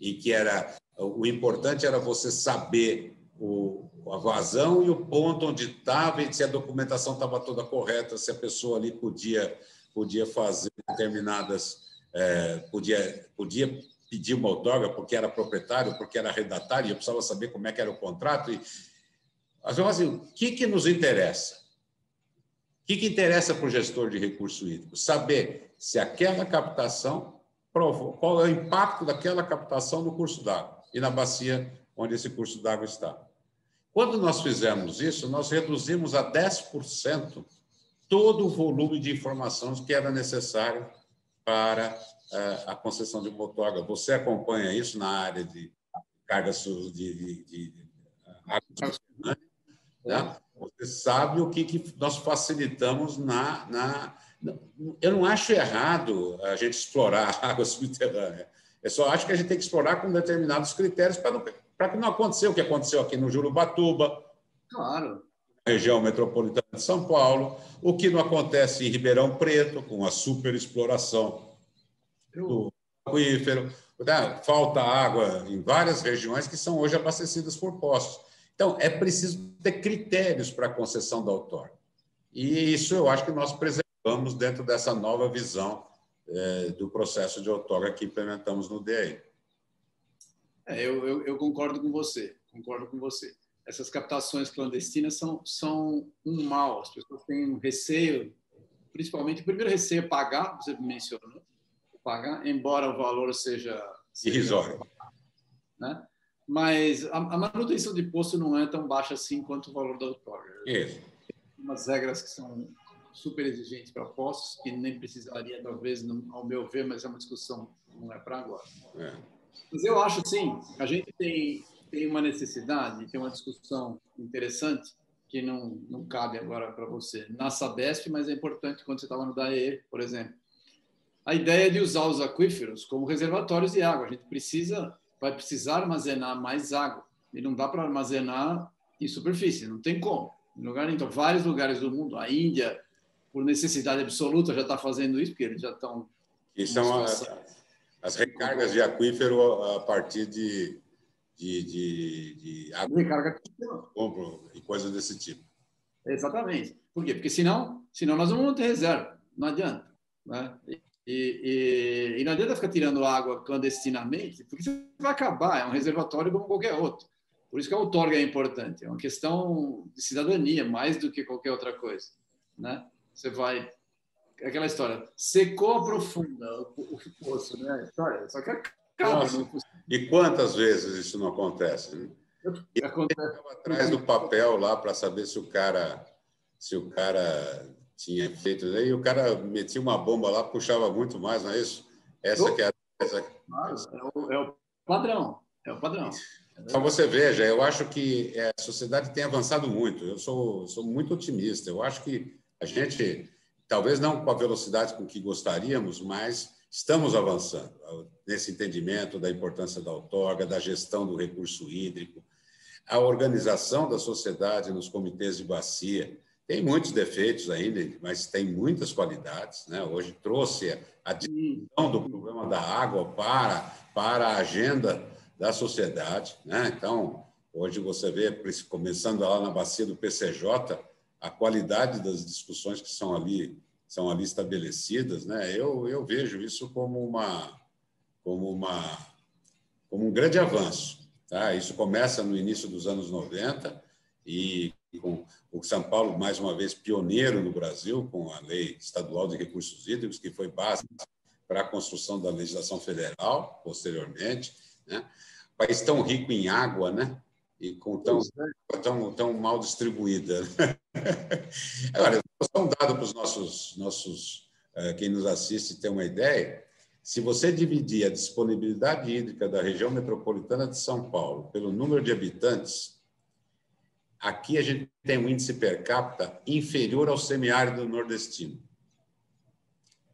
e que era o importante era você saber o, a vazão e o ponto onde estava e se a documentação estava toda correta, se a pessoa ali podia podia fazer determinadas é, podia podia pedir uma outorga porque era proprietário, porque era redatário, e eu precisava saber como é que era o contrato e assim, o que que nos interessa? O que, que interessa para o gestor de recurso hídrico? Saber se aquela captação provou, qual é o impacto daquela captação no curso d'água e na bacia onde esse curso d'água está. Quando nós fizemos isso, nós reduzimos a 10% todo o volume de informações que era necessário para eh, a concessão de motorga. Você acompanha isso na área de cargas de, de, de, de né? Você sabe o que, que nós facilitamos na, na. Eu não acho errado a gente explorar a água subterrânea. Eu só acho que a gente tem que explorar com determinados critérios para para que não aconteça o que aconteceu aqui no Jurubatuba, claro. Região metropolitana de São Paulo, o que não acontece em Ribeirão Preto, com a superexploração do aquífero. Né? Falta água em várias regiões que são hoje abastecidas por poços. Então, é preciso ter critérios para a concessão da outorga. E isso eu acho que nós preservamos dentro dessa nova visão é, do processo de outorga que implementamos no DEI. É, eu, eu, eu, concordo com você, concordo com você. Essas captações clandestinas são, são um mal. As pessoas têm um receio, principalmente, o primeiro receio é pagar, você mencionou, pagar, embora o valor seja... Irrisório. Né? Mas a, a, manutenção de posto não é tão baixa assim quanto o valor da outorga. Isso. Tem umas regras que são super exigentes para postos, que nem precisaria, talvez, ao meu ver, mas é uma discussão, não é para agora. É. Mas eu acho, sim, a gente tem, tem uma necessidade, tem uma discussão interessante que não, não cabe agora para você na Sabesp, mas é importante quando você estava no DAE, por exemplo. A ideia de usar os aquíferos como reservatórios de água. A gente precisa, vai precisar armazenar mais água. E não dá para armazenar em superfície, não tem como. Em lugar, então, vários lugares do mundo, a Índia, por necessidade absoluta, já está fazendo isso, porque eles já estão. É uma, as recargas de aquífero a partir de, de, de, de água Recarga e coisas desse tipo. Exatamente. Por quê? Porque senão, senão nós vamos ter reserva. Não adianta. Né? E, e, e, não adianta ficar tirando água clandestinamente, porque você vai acabar. É um reservatório como qualquer outro. Por isso que a outorga é importante. É uma questão de cidadania, mais do que qualquer outra coisa. Né? Você vai aquela história, secou aprofunda o, o poço, né? História, só que acaba. Nossa, e quantas vezes isso não acontece? Né? E acontece. atrás do papel lá para saber se o cara se o cara tinha feito e o cara metia uma bomba lá puxava muito mais não é isso essa que é, essa... é, o, é o padrão é o padrão então você veja eu acho que é, a sociedade tem avançado muito eu sou sou muito otimista eu acho que a gente talvez não com a velocidade com que gostaríamos, mas estamos avançando nesse entendimento da importância da outorga, da gestão do recurso hídrico, a organização da sociedade nos comitês de bacia. Tem muitos defeitos ainda, mas tem muitas qualidades. Né? Hoje trouxe a discussão do problema da água para, para a agenda da sociedade. Né? Então, hoje você vê, começando lá na bacia do PCJ, a qualidade das discussões que são ali são ali estabelecidas, né? Eu, eu vejo isso como uma como uma como um grande avanço, tá? Isso começa no início dos anos 90 e com o São Paulo mais uma vez pioneiro no Brasil com a Lei Estadual de Recursos Hídricos, que foi base para a construção da legislação federal posteriormente, né? País tão rico em água, né? e com tão, é. tão, tão mal distribuída. Agora, só um dado para os nossos, nossos eh, quem nos assiste ter uma ideia. Se você dividir a disponibilidade hídrica da região metropolitana de São Paulo pelo número de habitantes, aqui a gente tem um índice per capita inferior ao semiárido nordestino.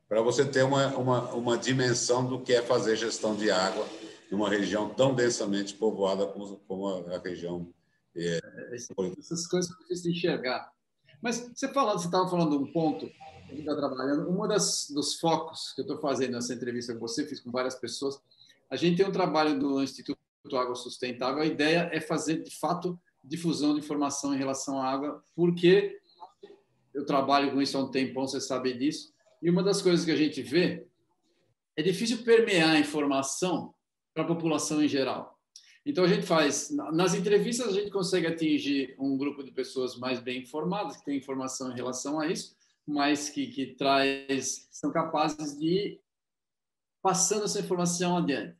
Para você ter uma, uma, uma dimensão do que é fazer gestão de água numa região tão densamente povoada como, como a, a região. É, Essas coisas são difíceis de enxergar. Mas você falando, você estava falando de um ponto que está trabalhando. Um dos focos que eu estou fazendo nessa entrevista com você, fiz com várias pessoas. A gente tem um trabalho do Instituto Água Sustentável. A ideia é fazer, de fato, difusão de informação em relação à água, porque eu trabalho com isso há um tempão, você sabe disso. E uma das coisas que a gente vê é difícil permear a informação para a população em geral. Então a gente faz nas entrevistas a gente consegue atingir um grupo de pessoas mais bem informadas que tem informação em relação a isso, mas que, que traz são capazes de ir passando essa informação adiante.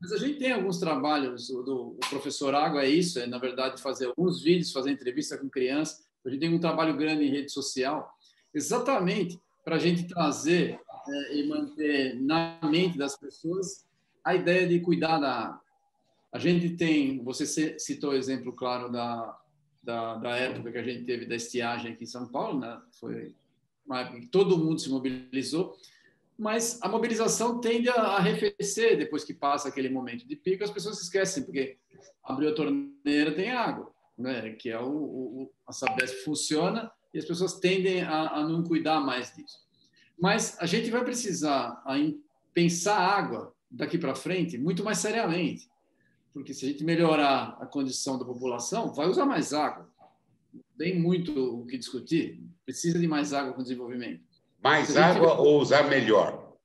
Mas a gente tem alguns trabalhos do o professor Água é isso, é na verdade fazer alguns vídeos, fazer entrevista com crianças. A gente tem um trabalho grande em rede social, exatamente para a gente trazer é, e manter na mente das pessoas a ideia de cuidar da água. A gente tem, você citou o exemplo claro da, da, da, época que a gente teve da estiagem aqui em São Paulo, né? foi uma época que todo mundo se mobilizou, mas a mobilização tende a arrefecer depois que passa aquele momento de pico, as pessoas se esquecem, porque abriu a torneira, tem água, né? que é o, o a Sabesp funciona e as pessoas tendem a, a não cuidar mais disso. Mas a gente vai precisar pensar água daqui para frente muito mais seriamente. Porque se a gente melhorar a condição da população, vai usar mais água. Tem muito o que discutir. Precisa de mais água com o desenvolvimento. Mais água ou usar melhor?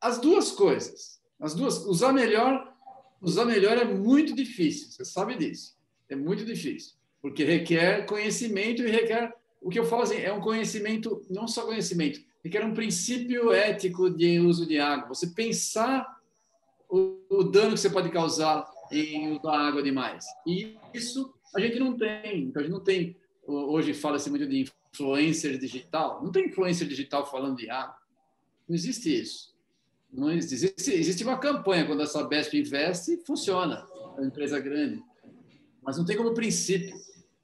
As duas coisas. As duas. Usar melhor, usar melhor é muito difícil. Você sabe disso. É muito difícil, porque requer conhecimento e requer o que eu falo assim, é um conhecimento, não só conhecimento, requer um princípio ético de uso de água. Você pensar o, o dano que você pode causar em usar água demais. E isso a gente não tem. Então, a gente não tem. Hoje fala-se muito de influencer digital. Não tem influencer digital falando de água. Não existe isso. Não existe, existe uma campanha quando a Sabesp investe, funciona. É uma empresa grande. Mas não tem como princípio.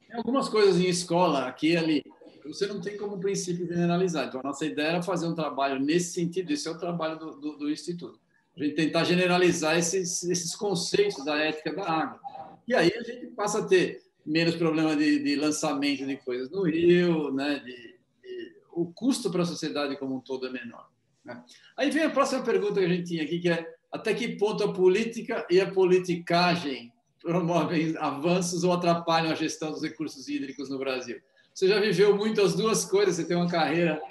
Tem algumas coisas em escola, aqui e ali, você não tem como princípio generalizar. Então, a nossa ideia era fazer um trabalho nesse sentido, esse é o trabalho do, do, do Instituto. A gente tentar generalizar esses, esses conceitos da ética da água. E aí a gente passa a ter menos problema de, de lançamento de coisas no rio, né? De, de, o custo para a sociedade como um todo é menor. Né? Aí vem a próxima pergunta que a gente tinha aqui, que é até que ponto a política e a politicagem promovem avanços ou atrapalham a gestão dos recursos hídricos no Brasil? Você já viveu muito as duas coisas, você tem uma carreira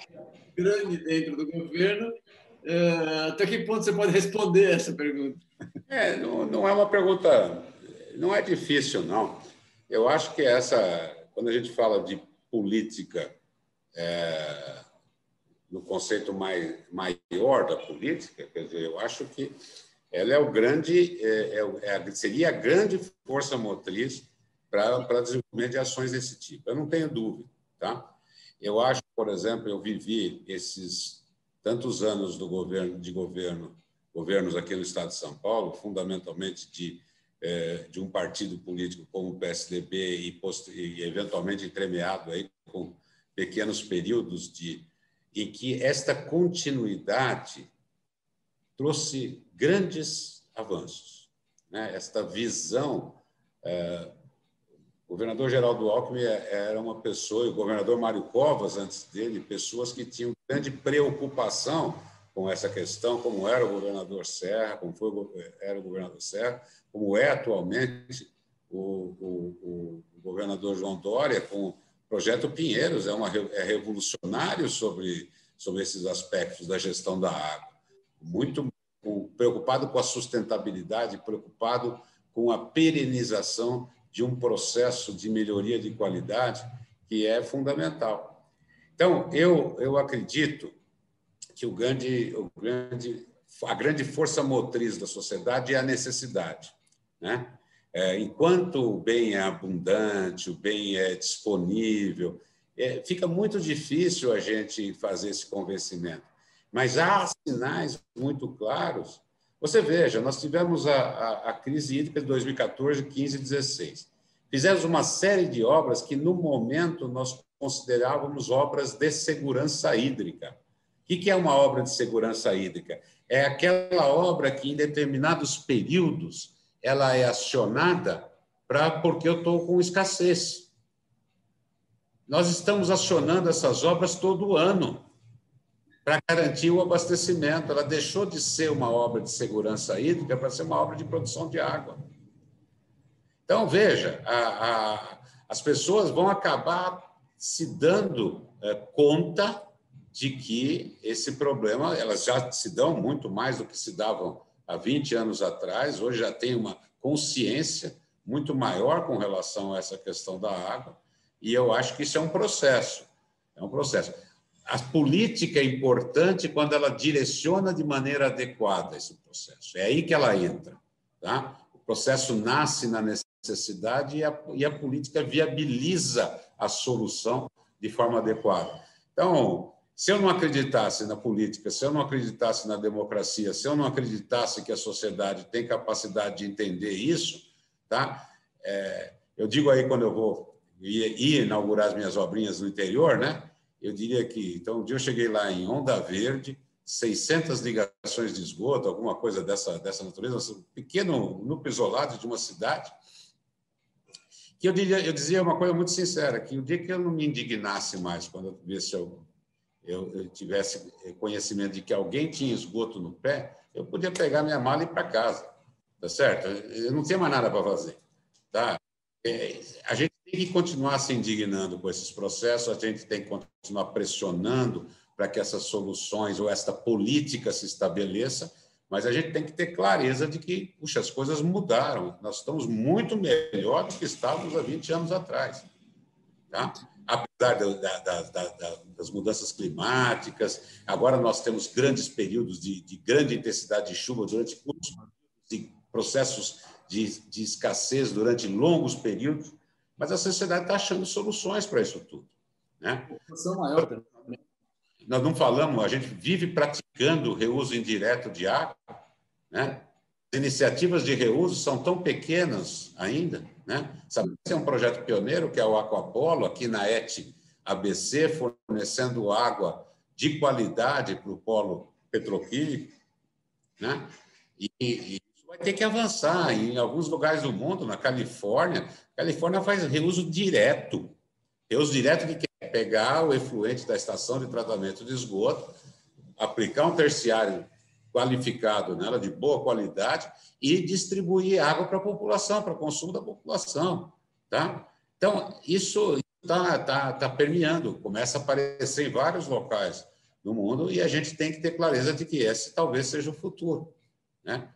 grande dentro do governo. Uh, até que ponto você pode responder essa pergunta? É, não, não é uma pergunta, não é difícil, não. Eu acho que essa, quando a gente fala de política, é, no conceito mais, maior da política, quer dizer, eu acho que ela é o grande, é, é, é seria a grande força motriz para desenvolvimento de ações desse tipo. Eu não tenho dúvida. Tá? Eu acho, por exemplo, eu vivi esses tantos anos do governo, de governo, governos aqui no Estado de São Paulo, fundamentalmente de, é, de um partido político como o PSDB e, e eventualmente entremeado aí com pequenos períodos de em que esta continuidade trouxe grandes avanços, né? Esta visão é, o governador Geraldo Alckmin é, era uma pessoa, e o governador Mário Covas, antes dele, pessoas que tinham grande preocupação com essa questão, como era o governador Serra, como foi, era o governador Serra, como é atualmente o, o, o governador João Dória, com o projeto Pinheiros, é, uma, é revolucionário sobre, sobre esses aspectos da gestão da água. Muito preocupado com a sustentabilidade, preocupado com a perenização de um processo de melhoria de qualidade que é fundamental. Então, eu, eu acredito que o grande, o grande, a grande força motriz da sociedade é a necessidade. Né? É, enquanto o bem é abundante, o bem é disponível, é, fica muito difícil a gente fazer esse convencimento. Mas há sinais muito claros você veja, nós tivemos a, a, a crise hídrica de 2014, 15 e 16. Fizemos uma série de obras que, no momento, nós considerávamos obras de segurança hídrica. O que é uma obra de segurança hídrica? É aquela obra que, em determinados períodos, ela é acionada para porque eu estou com escassez. Nós estamos acionando essas obras todo ano para garantir o abastecimento. Ela deixou de ser uma obra de segurança hídrica para ser uma obra de produção de água. Então, veja, a, a, as pessoas vão acabar se dando é, conta de que esse problema, elas já se dão muito mais do que se davam há 20 anos atrás, hoje já tem uma consciência muito maior com relação a essa questão da água, e eu acho que isso é um processo. É um processo. A política é importante quando ela direciona de maneira adequada esse processo. É aí que ela entra. Tá? O processo nasce na necessidade e a, e a política viabiliza a solução de forma adequada. Então, se eu não acreditasse na política, se eu não acreditasse na democracia, se eu não acreditasse que a sociedade tem capacidade de entender isso, tá? É, eu digo aí quando eu vou ir, ir, inaugurar as minhas obrinhas no interior, né? Eu diria que então um dia eu cheguei lá em Onda Verde, 600 ligações de esgoto, alguma coisa dessa dessa natureza, um pequeno núcleo isolado de uma cidade. Que eu diria, eu dizia uma coisa muito sincera, que o dia que eu não me indignasse mais quando eu visse eu eu, eu tivesse conhecimento de que alguém tinha esgoto no pé, eu podia pegar minha mala e ir para casa, tá certo? Eu não tinha mais nada para fazer, tá? É, a gente tem que continuar se indignando com esses processos, a gente tem que continuar pressionando para que essas soluções ou esta política se estabeleça, mas a gente tem que ter clareza de que, puxa, as coisas mudaram, nós estamos muito melhor do que estávamos há 20 anos atrás, tá? apesar da, da, da, das mudanças climáticas, agora nós temos grandes períodos de, de grande intensidade de chuva durante curtos processos de, de, escassez durante longos períodos, mas a sociedade está achando soluções para isso tudo. Né? Maior. Nós não falamos, a gente vive praticando reuso indireto de água, né? As iniciativas de reuso são tão pequenas ainda, né? Sabe, esse é um projeto pioneiro, que é o Aquapolo, aqui na ET ABC, fornecendo água de qualidade para o polo petroquímico. Né? E, e, vai ter que avançar. Em alguns lugares do mundo, na Califórnia, a Califórnia faz reuso direto. Reuso direto que quer pegar o efluente da estação de tratamento de esgoto, aplicar um terciário qualificado nela, de boa qualidade, e distribuir água para a população, para consumo da população. Tá? Então, isso está tá, tá permeando, começa a aparecer em vários locais do mundo, e a gente tem que ter clareza de que esse talvez seja o futuro. Né?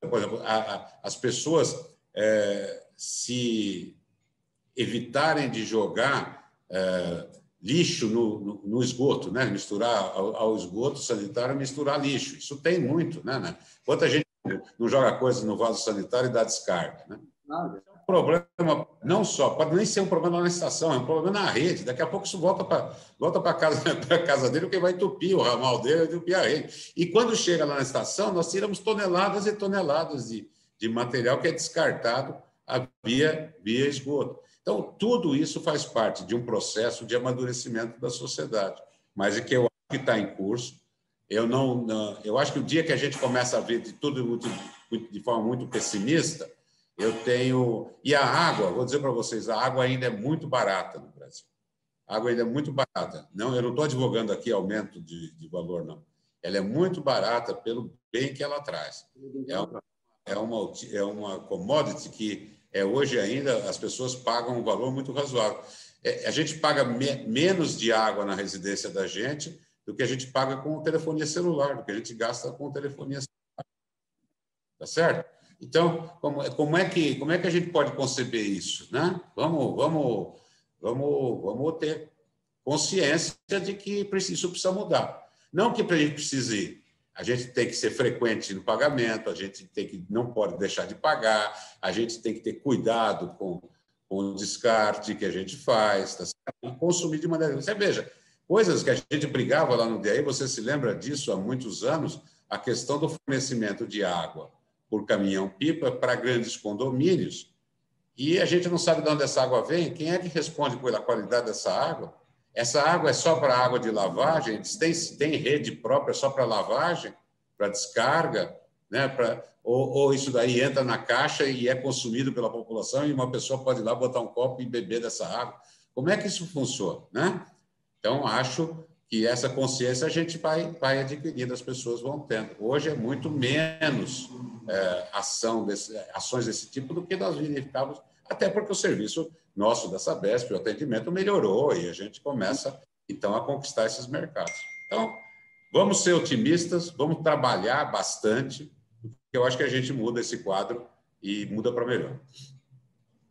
Coisa, por exemplo, a, a, as pessoas é, se evitarem de jogar é, lixo no, no, no, esgoto, né? misturar ao, ao, esgoto sanitário, misturar lixo. Isso tem muito. Né? né? Quanta gente não joga coisas no vaso sanitário e dá descarga. Né? Um problema não só, pode nem ser um problema na estação, é um problema na rede. Daqui a pouco isso volta para volta a casa, casa dele, porque vai entupir o ramal dele, vai entupir a rede. E quando chega lá na estação, nós tiramos toneladas e toneladas de, de material que é descartado via, via esgoto. Então, tudo isso faz parte de um processo de amadurecimento da sociedade, mas é que eu acho que está em curso eu não, não, eu acho que o dia que a gente começa a ver de tudo de, de forma muito pessimista, eu tenho e a água, vou dizer para vocês, a água ainda é muito barata no Brasil. A água ainda é muito barata. Não, eu não estou advogando aqui aumento de, de valor, não. Ela é muito barata pelo bem que ela traz. É uma, é uma, é uma commodity que é, hoje ainda as pessoas pagam um valor muito razoável. É, a gente paga me, menos de água na residência da gente do que a gente paga com telefonia celular, do que a gente gasta com telefonia celular. Tá certo? Então, como, como, é que, como é que a gente pode conceber isso? Né? Vamos, vamos, vamos, vamos ter consciência de que isso precisa mudar. Não que a gente precise, a gente tem que ser frequente no pagamento, a gente tem que não pode deixar de pagar, a gente tem que ter cuidado com, com o descarte que a gente faz, tá certo? consumir de maneira. Você veja, Coisas que a gente brigava lá no DAI, você se lembra disso há muitos anos, a questão do fornecimento de água por caminhão-pipa para grandes condomínios. E a gente não sabe de onde essa água vem. Quem é que responde pela qualidade dessa água? essa água é só para água de lavagem? Tem, tem rede própria só para lavagem, para descarga? Né? Pra, ou, ou, isso daí entra na caixa e é consumido pela população e uma pessoa pode ir lá botar um copo e beber dessa água? Como é que isso funciona? Né? Então, acho que essa consciência a gente vai, vai adquirindo, as pessoas vão tendo. Hoje é muito menos é, ação desse, ações desse tipo do que nós verificávamos, até porque o serviço nosso da Sabesp, o atendimento melhorou e a gente começa, então, a conquistar esses mercados. Então, vamos ser otimistas, vamos trabalhar bastante, porque eu acho que a gente muda esse quadro e muda para melhor.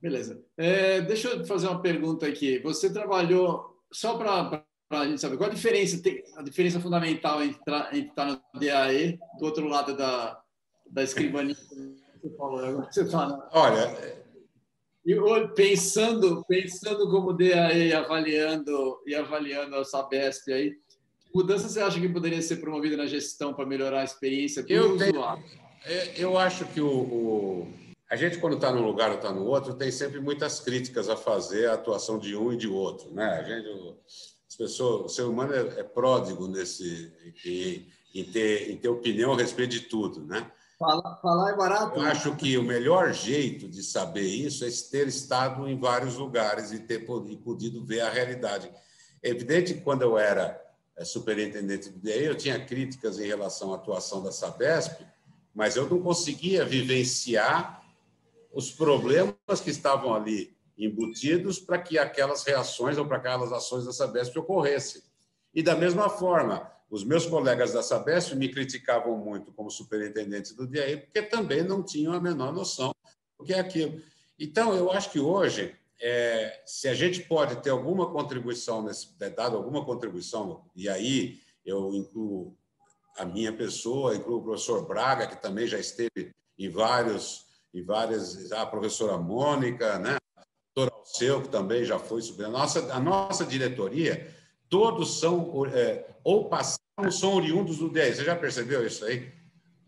Beleza. É, deixa eu fazer uma pergunta aqui. Você trabalhou, só para a gente saber, qual a diferença, a diferença fundamental entre, entre estar no DAE, do outro lado da, da escrivaninha você falou, você tá Olha, e pensando, pensando como DAE avaliando e avaliando a Sabesp aí, que mudança você acha que poderia ser promovida na gestão para melhorar a experiência do eu usuário? Tenho, eu acho que o, o a gente, quando está num lugar ou está no outro, tem sempre muitas críticas a fazer à atuação de um e de outro. Né? A gente, as pessoas, o ser humano é, é pródigo nesse, em, em, ter, em ter opinião a respeito de tudo. Né? Falar, falar é barato. Eu né? acho que o melhor jeito de saber isso é ter estado em vários lugares e ter e podido ver a realidade. É evidente que quando eu era é, superintendente do DEI, eu tinha críticas em relação à atuação da Sabesp, mas eu não conseguia vivenciar os problemas que estavam ali embutidos para que aquelas reações ou para aquelas ações da Sabesp ocorressem. E da mesma forma, os meus colegas da Sabesp me criticavam muito como superintendente do DIAE, porque também não tinham a menor noção do que é aquilo. Então, eu acho que hoje, é, se a gente pode ter alguma contribuição, nesse, é, dado alguma contribuição, e aí eu incluo a minha pessoa, incluo o professor Braga, que também já esteve em vários, em várias, a professora Mônica, né? Doutor Alceu, que também já foi sobre a nossa, a nossa diretoria, todos são é, ou passaram são oriundos do DEI. Você já percebeu isso aí?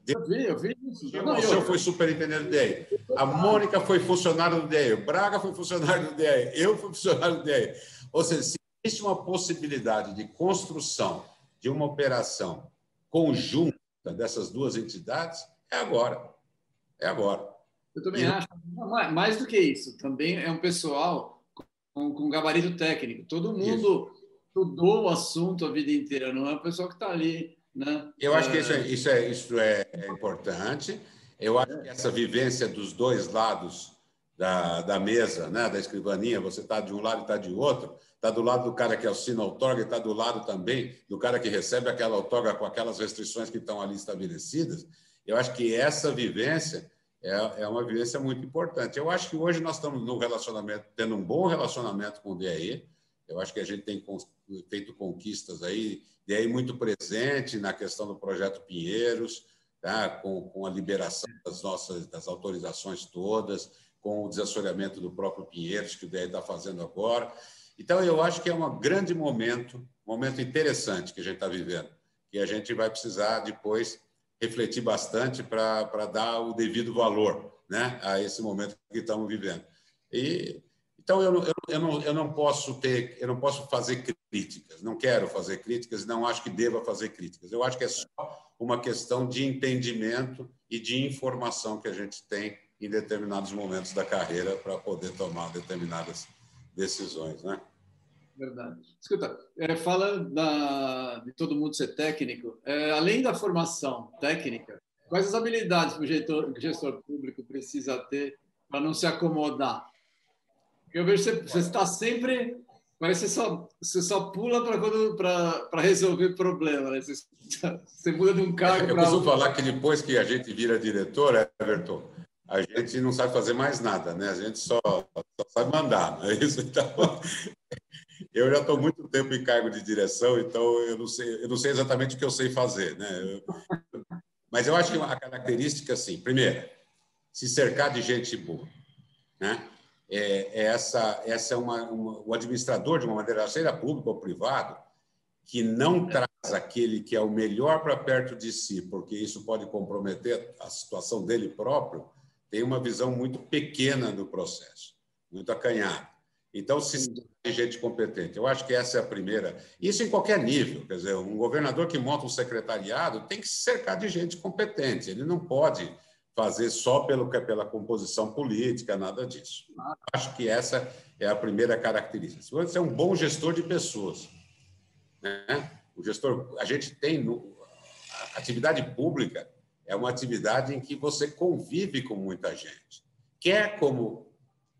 Eu vi, eu vi isso. O foi superintendente do DEI. A Mônica foi funcionária do DEI. O Braga foi funcionário do DEI. Eu fui funcionário do DEI. Ou seja, se existe uma possibilidade de construção de uma operação conjunta dessas duas entidades, é agora. É agora. Eu também e... acho. Mais do que isso, também é um pessoal com, com gabarito técnico. Todo mundo. Isso estudou o assunto a vida inteira, não é o pessoal que está ali. Né? Eu acho que isso é, isso é, isso é, é importante. Eu acho que essa vivência dos dois lados da, da mesa, né, da escrivaninha, você está de um lado e está de outro, está do lado do cara que assina a outorga e está do lado também do cara que recebe aquela outorga com aquelas restrições que estão ali estabelecidas. Eu acho que essa vivência é, é uma vivência muito importante. Eu acho que hoje nós estamos no relacionamento, tendo um bom relacionamento com o DAE, eu acho que a gente tem feito conquistas aí, e aí muito presente na questão do projeto Pinheiros, tá? com, com a liberação das nossas das autorizações todas, com o desassoreamento do próprio Pinheiros, que o DEI está fazendo agora. Então, eu acho que é um grande momento, momento interessante que a gente está vivendo, que a gente vai precisar depois refletir bastante para dar o devido valor né, a esse momento que estamos vivendo. E então, eu, eu, eu, não, eu não posso ter, eu não posso fazer críticas, não quero fazer críticas, não acho que deva fazer críticas. Eu acho que é só uma questão de entendimento e de informação que a gente tem em determinados momentos da carreira para poder tomar determinadas decisões, né? Verdade. Escuta, é, fala da, de todo mundo ser técnico, é, além da formação técnica, quais as habilidades que o gestor, gestor público precisa ter para não se acomodar eu vejo que você, você está sempre. Mas você só, você só pula para resolver problema, né? Você, você muda de um cargo para. Eu costumo falar que depois que a gente vira diretor, Everton, a gente não sabe fazer mais nada, né? A gente só, só sabe mandar, não é isso? Então, eu já estou muito tempo em cargo de direção, então eu não sei, eu não sei exatamente o que eu sei fazer, né? Eu, mas eu acho que a característica, assim, primeiro, se cercar de gente boa, né? é, é, essa, essa é uma, uma, o administrador, de uma maneira, seja público ou privado, que não traz aquele que é o melhor para perto de si, porque isso pode comprometer a situação dele próprio, tem uma visão muito pequena do processo, muito acanhada. Então, se gente competente, eu acho que essa é a primeira. Isso em qualquer nível. Quer dizer, um governador que monta um secretariado tem que se cercar de gente competente. Ele não pode fazer só pelo, pela composição política, nada disso. Acho que essa é a primeira característica. Você é um bom gestor de pessoas, né? o gestor, a gente tem no, a atividade pública é uma atividade em que você convive com muita gente, quer como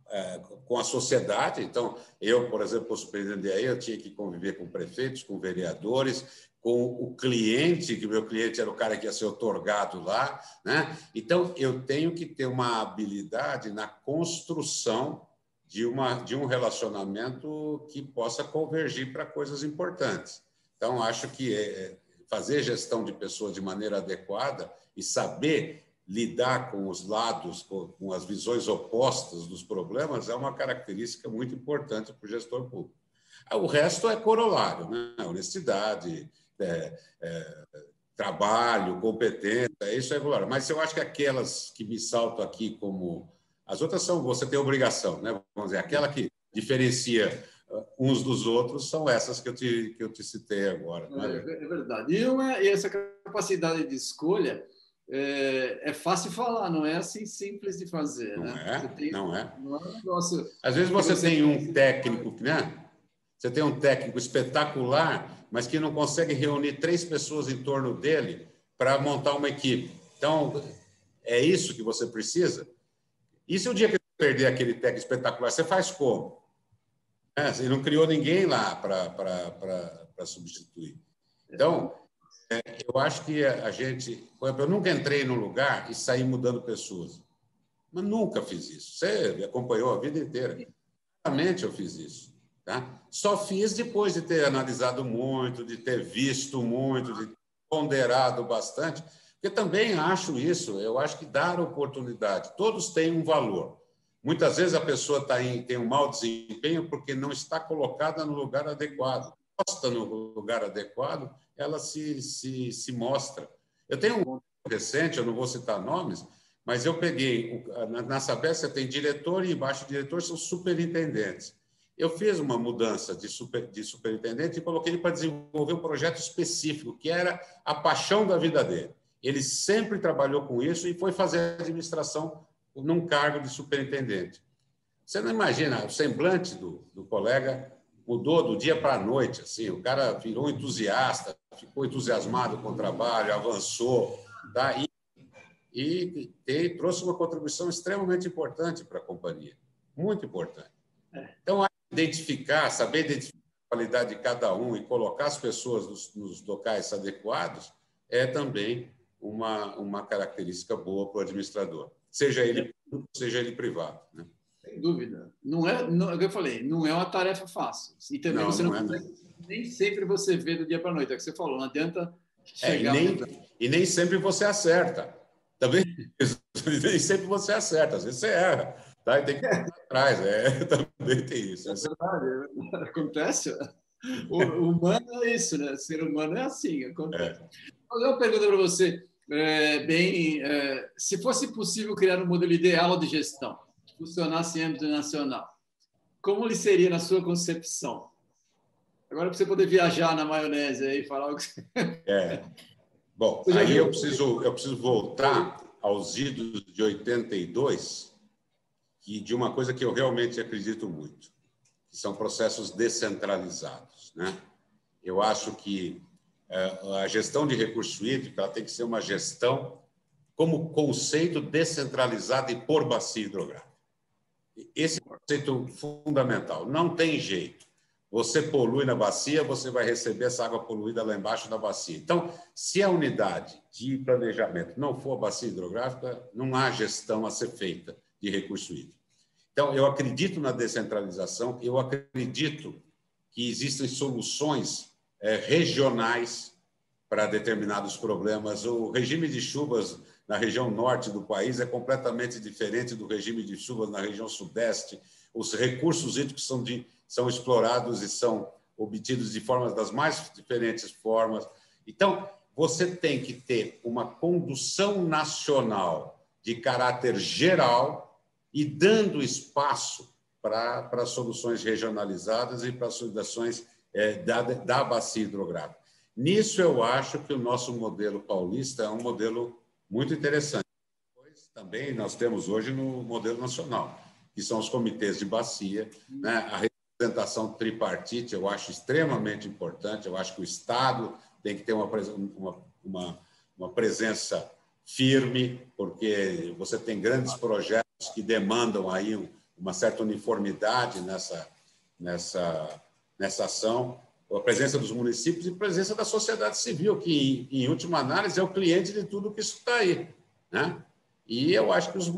é, com a sociedade. Então, eu, por exemplo, como superintendente aí, eu tinha que conviver com prefeitos, com vereadores, com o cliente, que meu cliente era o cara que ia ser otorgado lá. Né? Então, eu tenho que ter uma habilidade na construção de, uma, de um relacionamento que possa convergir para coisas importantes. Então, acho que é, fazer gestão de pessoas de maneira adequada e saber lidar com os lados, com, as visões opostas dos problemas, é uma característica muito importante para o gestor público. O resto é corolário, né? honestidade, é, é, trabalho, competência, isso é corolário. Mas eu acho que aquelas que me saltam aqui como... As outras são, você tem obrigação, né? vamos dizer, aquela que diferencia uh, uns dos outros são essas que eu te, que eu te citei agora. É, é verdade. E, uma, e essa capacidade de escolha é, é, fácil falar, não é assim simples de fazer. Não né? é, tem, não é. Não é um negócio Às vezes você, tem um técnico, né? Você tem um técnico espetacular, mas que não consegue reunir três pessoas em torno dele para montar uma equipe. Então, é isso que você precisa? E se o dia que você perder aquele técnico espetacular, você faz como? É, você não criou ninguém lá para substituir. Então, eu acho que a gente. Eu nunca entrei num lugar e saí mudando pessoas. Mas nunca fiz isso. Você me acompanhou a vida inteira. Realmente eu fiz isso. Tá? Só fiz depois de ter analisado muito, de ter visto muito, de ter ponderado bastante, porque também acho isso. Eu acho que dar oportunidade. Todos têm um valor. Muitas vezes a pessoa tá em, tem um mau desempenho porque não está colocada no lugar adequado. Posta no lugar adequado, ela se, se, se mostra. Eu tenho um recente, eu não vou citar nomes, mas eu peguei, na Sabesp tem diretor e embaixo diretor são superintendentes. Eu fiz uma mudança de, super, de superintendente e coloquei ele para desenvolver um projeto específico, que era a paixão da vida dele. Ele sempre trabalhou com isso e foi fazer administração num cargo de superintendente. Você não imagina o semblante do, do colega mudou do dia para a noite. Assim, o cara virou entusiasta, ficou entusiasmado com o trabalho, avançou, tá? e, e, e trouxe uma contribuição extremamente importante para a companhia, muito importante. É. Então, identificar, saber identificar a qualidade de cada um e colocar as pessoas nos, nos locais adequados é também uma, uma característica boa para o administrador, seja ele público, seja ele privado. Né? Sem dúvida. Não é, não, é eu falei, não é uma tarefa fácil. E também não, você não, não é, nem sempre você vê do dia para a noite. É o que você falou, não adianta chegar. É, e, nem, e nem sempre você acerta. Também nem sempre você acerta, às vezes você erra. Tá? E tem que ir atrás, é, também tem isso. É verdade, é acontece. O, o humano é isso, né? O ser humano é assim, acontece. É. Vou fazer uma pergunta para você. É, bem, é, se fosse possível criar um modelo ideal de gestão, que funcionasse em âmbito nacional, como ele seria na sua concepção? Agora para você poder viajar na maionese aí e falar o que você... É. Bom, aí eu preciso, eu preciso voltar aos idos de 82 e de uma coisa que eu realmente acredito muito, que são processos descentralizados. Né? Eu acho que é, a gestão de recurso hídrico ela tem que ser uma gestão como conceito descentralizado e por bacia hidrográfica. Esse conceito fundamental. Não tem jeito. Você polui na bacia, você vai receber essa água poluída lá embaixo da bacia. Então, se a unidade de planejamento não for a bacia hidrográfica, não há gestão a ser feita de recurso hídrico. Então, eu acredito na descentralização, eu acredito que existem soluções é, regionais para determinados problemas. O regime de chuvas na região norte do país é completamente diferente do regime de chuvas na região sudeste. Os recursos hídricos são de são explorados e são obtidos de formas das mais diferentes formas. Então, você tem que ter uma condução nacional de caráter geral e dando espaço para soluções regionalizadas e para soluções é, da, da bacia hidrográfica. Nisso, eu acho que o nosso modelo paulista é um modelo muito interessante. Também nós temos hoje no modelo nacional, que são os comitês de bacia, né? a representação tripartite, eu acho extremamente importante, eu acho que o Estado tem que ter uma, uma, uma, uma presença firme, porque você tem grandes projetos que demandam aí uma certa uniformidade nessa, nessa, nessa ação, a presença dos municípios e a presença da sociedade civil, que, em, última análise, é o cliente de tudo que isso está aí. Né? E eu acho que os.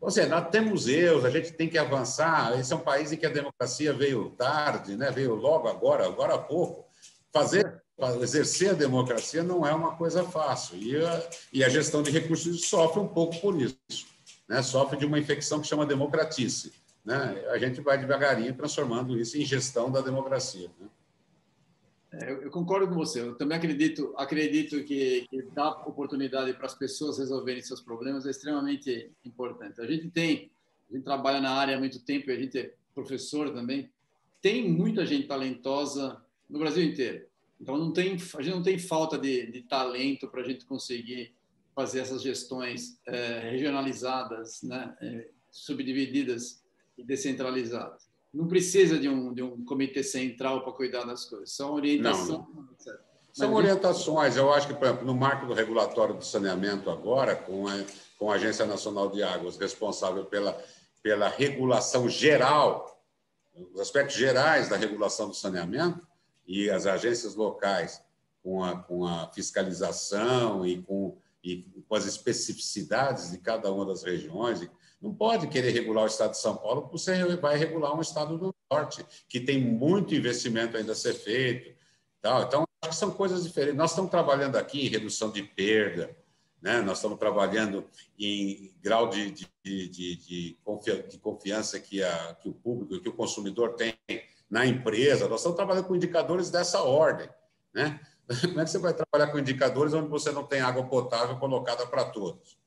Ou seja, nós temos erros, a gente tem que avançar. Esse é um país em que a democracia veio tarde, né? veio logo agora, agora há pouco. Fazer, exercer a democracia não é uma coisa fácil. E a, e a gestão de recursos sofre um pouco por isso. Né? Sofre de uma infecção que chama democratice. Né? A gente vai devagarinho transformando isso em gestão da democracia. Né? É, eu, concordo com você. Eu também acredito, acredito que, que dar oportunidade para as pessoas resolverem seus problemas é extremamente importante. A gente tem, a gente trabalha na área há muito tempo, a gente é professor também. Tem muita gente talentosa no Brasil inteiro. Então não tem, a gente não tem falta de, de talento para a gente conseguir fazer essas gestões é, regionalizadas, né, é, subdivididas e descentralizadas não precisa de um, de um comitê central para cuidar das coisas. São orientações. São orientações. Eu acho que, por exemplo, no marco do regulatório do saneamento, agora, com a, com a Agência Nacional de Águas, responsável pela, pela regulação geral, os aspectos gerais da regulação do saneamento, e as agências locais com a, com a fiscalização e com, e com as especificidades de cada uma das regiões, não pode querer regular o Estado de São Paulo, você vai regular um Estado do Norte, que tem muito investimento ainda a ser feito. Então, acho que são coisas diferentes. Nós estamos trabalhando aqui em redução de perda, né? nós estamos trabalhando em grau de, de, de, de, confiança que, a, que o público, que o consumidor tem na empresa. Nós estamos trabalhando com indicadores dessa ordem. Né? Como é que você vai trabalhar com indicadores onde você não tem água potável colocada para todos?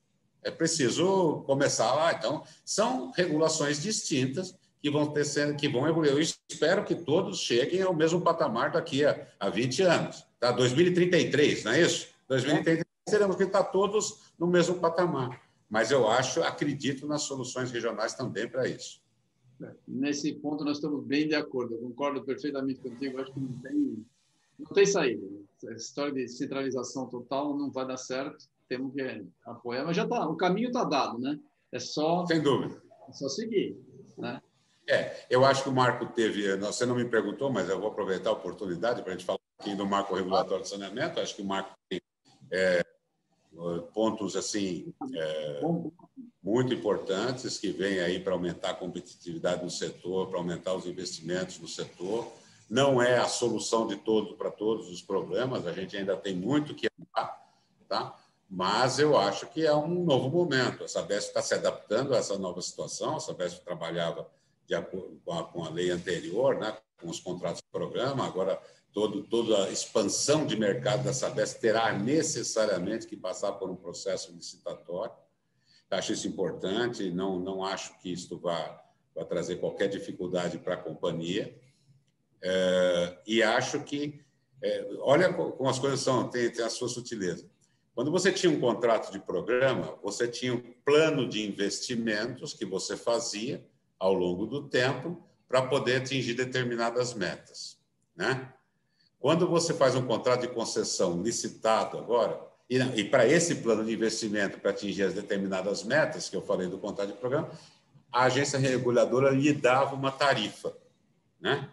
É preciso começar lá. Então, são regulações distintas que vão ter sendo, que vão evoluir. Eu espero que todos cheguem ao mesmo patamar daqui a, a 20 anos. Tá? 2033, não é isso? 2033 teremos que estar todos no mesmo patamar. Mas eu acho, acredito nas soluções regionais também para isso. Nesse ponto nós estamos bem de acordo. Eu concordo perfeitamente contigo. Acho que não tem, não tem saída. Essa história de centralização total não vai dar certo temos que apoiar, mas já tá, o caminho está dado, né? É só. Sem dúvida. É só seguir, né? É, eu acho que o Marco teve. Você não me perguntou, mas eu vou aproveitar a oportunidade para a gente falar um pouquinho do marco regulatório de saneamento. Acho que o Marco tem é, pontos assim é, muito importantes que vêm aí para aumentar a competitividade no setor, para aumentar os investimentos no setor. Não é a solução de todo para todos os problemas. A gente ainda tem muito que andar, tá? Mas eu acho que é um novo momento. A Sabesp está se adaptando a essa nova situação. A Sabesp trabalhava de acordo com a, com a lei anterior, né, com os contratos de programa, agora todo, toda a expansão de mercado da Sabesp terá necessariamente que passar por um processo licitatório. Acho isso importante, não, não acho que isto vá, vá trazer qualquer dificuldade para a companhia. É, e acho que, é, olha como as coisas são, tem, tem a sua sutileza. Quando você tinha um contrato de programa, você tinha um plano de investimentos que você fazia ao longo do tempo para poder atingir determinadas metas, né? Quando você faz um contrato de concessão licitado agora, e, e para esse plano de investimento para atingir as determinadas metas que eu falei do contrato de programa, a agência reguladora lhe dava uma tarifa, né?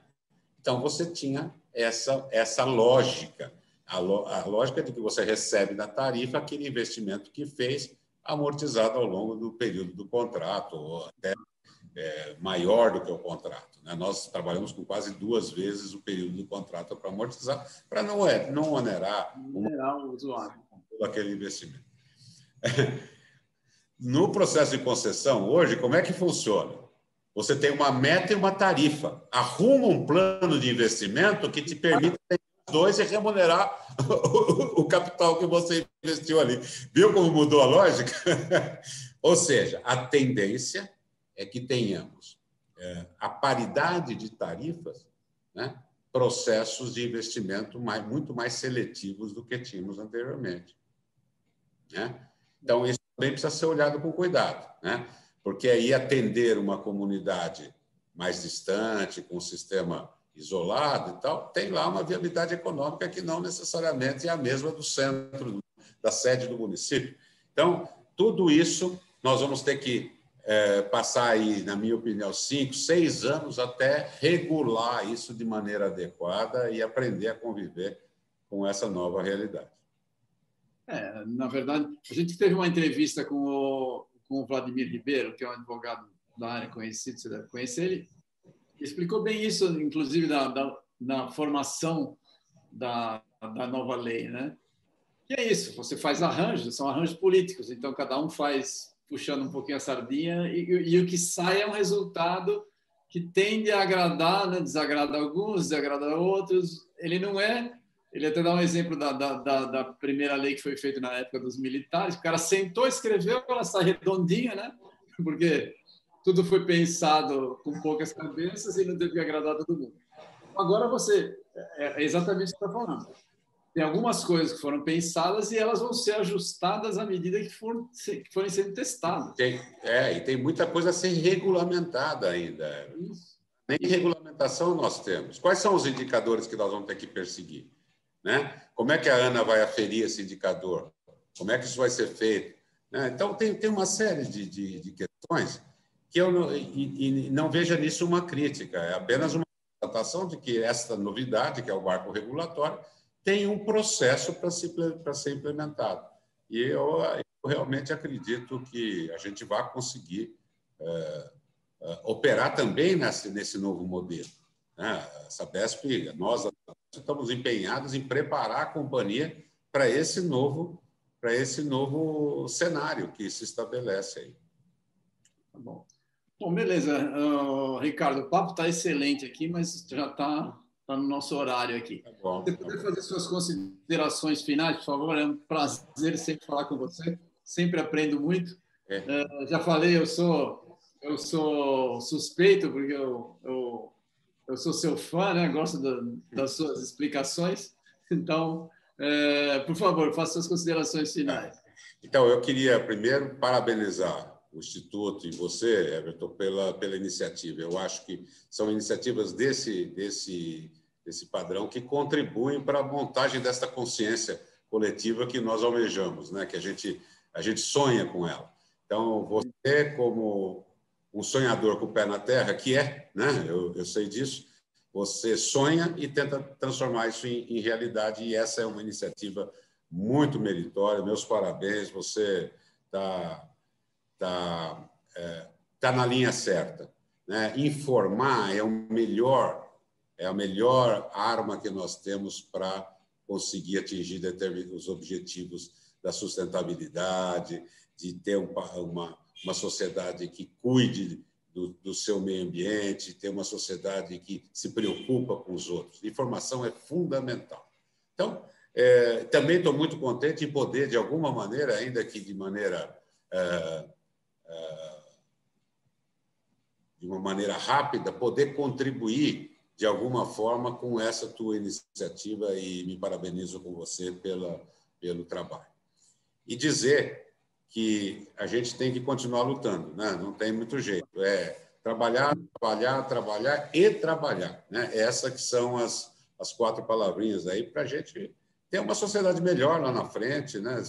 Então você tinha essa essa lógica a, a lógica de que você recebe na tarifa aquele investimento que fez amortizado ao longo do período do contrato, ou até é, maior do que o contrato. Né? Nós trabalhamos com quase duas vezes o período do contrato para amortizar, para não, é, não onerar, onerar o usuário. aquele investimento. No processo de concessão, hoje, como é que funciona? Você tem uma meta e uma tarifa. Arruma um plano de investimento que te permita dois e remunerar o, capital que você investiu ali. Viu como mudou a lógica? Ou seja, a tendência é que tenhamos é, a paridade de tarifas, né, processos de investimento mais, muito mais seletivos do que tínhamos anteriormente. Né? Então, isso também precisa ser olhado com cuidado, né? porque aí atender uma comunidade mais distante, com um sistema isolado e tal, tem lá uma viabilidade econômica que não necessariamente é a mesma do centro, da sede do município. Então, tudo isso nós vamos ter que é, passar aí, na minha opinião, cinco, seis anos até regular isso de maneira adequada e aprender a conviver com essa nova realidade. É, na verdade, a gente teve uma entrevista com o, com o Vladimir Ribeiro, que é um advogado da área conhecido, você deve conhecer ele, explicou bem isso, inclusive da, da, formação da, da nova lei, né? E é isso, você faz arranjos, são arranjos políticos, então cada um faz puxando um pouquinho a sardinha e, e o que sai é um resultado que tende a agradar, né? desagrada alguns, desagrada outros. Ele não é. Ele até dá um exemplo da, da, da, da, primeira lei que foi feita na época dos militares. O cara sentou, escreveu, ela está redondinha, né? Porque tudo foi pensado com poucas cabeças e não teve que agradar todo mundo. Agora você é, é exatamente o que está falando tem algumas coisas que foram pensadas e elas vão ser ajustadas à medida que, for, que forem sendo testadas. Tem, é, e tem muita coisa a ser regulamentada ainda. Isso. Nem regulamentação nós temos. Quais são os indicadores que nós vamos ter que perseguir? Né? Como é que a ANA vai aferir esse indicador? Como é que isso vai ser feito? Né? Então, tem, tem uma série de, de, de questões que eu não, e, e não veja nisso uma crítica, é apenas uma constatação de que essa novidade, que é o marco regulatório, tem um processo para ser implementado. E eu, eu, realmente acredito que a gente vai conseguir é, é, operar também nesse, nesse novo modelo. Né? A nós estamos empenhados em preparar a companhia para esse novo para esse novo cenário que se estabelece aí. Tá bom. Bom, beleza. Uh, Ricardo, o papo está excelente aqui, mas já está está no nosso horário aqui. Tá bom, você poder fazer suas considerações finais, por favor? É um prazer sempre falar com você. Sempre aprendo muito. É. Uh, já falei, eu sou eu sou suspeito porque eu, eu, eu sou seu fã, né? Gosto da, das suas explicações. Então, é, por favor, faça suas considerações finais. Então, eu queria primeiro parabenizar o Instituto e você, Everton, pela, pela iniciativa. Eu acho que são iniciativas desse, desse esse padrão que contribuem para a montagem desta consciência coletiva que nós almejamos, né? que a gente, a gente sonha com ela. Então, você, como um sonhador com o pé na terra, que é, né? eu, eu sei disso, você sonha e tenta transformar isso em, em realidade, e essa é uma iniciativa muito meritória. Meus parabéns, você está tá, é, tá na linha certa. Né? Informar é o melhor é a melhor arma que nós temos para conseguir atingir os objetivos da sustentabilidade, de ter uma, uma sociedade que cuide do, do, seu meio ambiente, ter uma sociedade que se preocupa com os outros. Informação é fundamental. Então, é, também estou muito contente em poder, de alguma maneira, ainda que de maneira é, de uma maneira rápida, poder contribuir de alguma forma com essa tua iniciativa e me parabenizo com você pela, pelo trabalho. E dizer que a gente tem que continuar lutando, né? não tem muito jeito. É trabalhar, trabalhar, trabalhar e trabalhar. Né? Essas que são as, as quatro palavrinhas aí para a gente ter uma sociedade melhor lá na frente, né?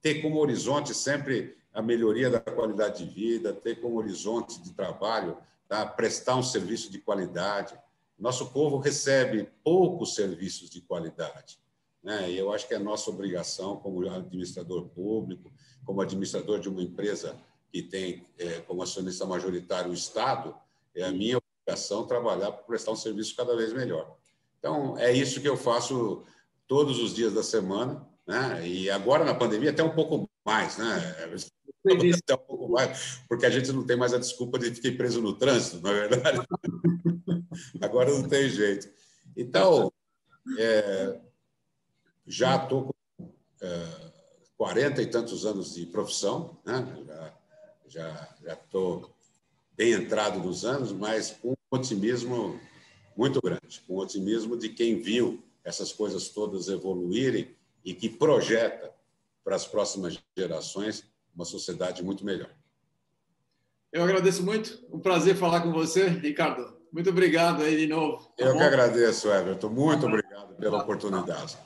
ter como horizonte sempre a melhoria da qualidade de vida, ter como horizonte de trabalho, tá? prestar um serviço de qualidade, nosso povo recebe poucos serviços de qualidade. Né? E eu acho que é nossa obrigação, como administrador público, como administrador de uma empresa que tem é, como acionista majoritário o Estado, é a minha obrigação trabalhar para prestar um serviço cada vez melhor. Então, é isso que eu faço todos os dias da semana, né? e agora na pandemia até um pouco mais, né? Até um pouco mais, porque a gente não tem mais a desculpa de ficar preso no trânsito, não é verdade? Agora não tem jeito. Então, é, já estou com é, 40 e tantos anos de profissão, né? já estou já, já bem entrado nos anos, mas com um otimismo muito grande, com um otimismo de quem viu essas coisas todas evoluírem e que projeta para as próximas gerações uma sociedade muito melhor. Eu agradeço muito. Um prazer falar com você, Ricardo. Muito obrigado aí de novo. Tá Eu bom? que agradeço, Everton. Muito obrigado pela oportunidade.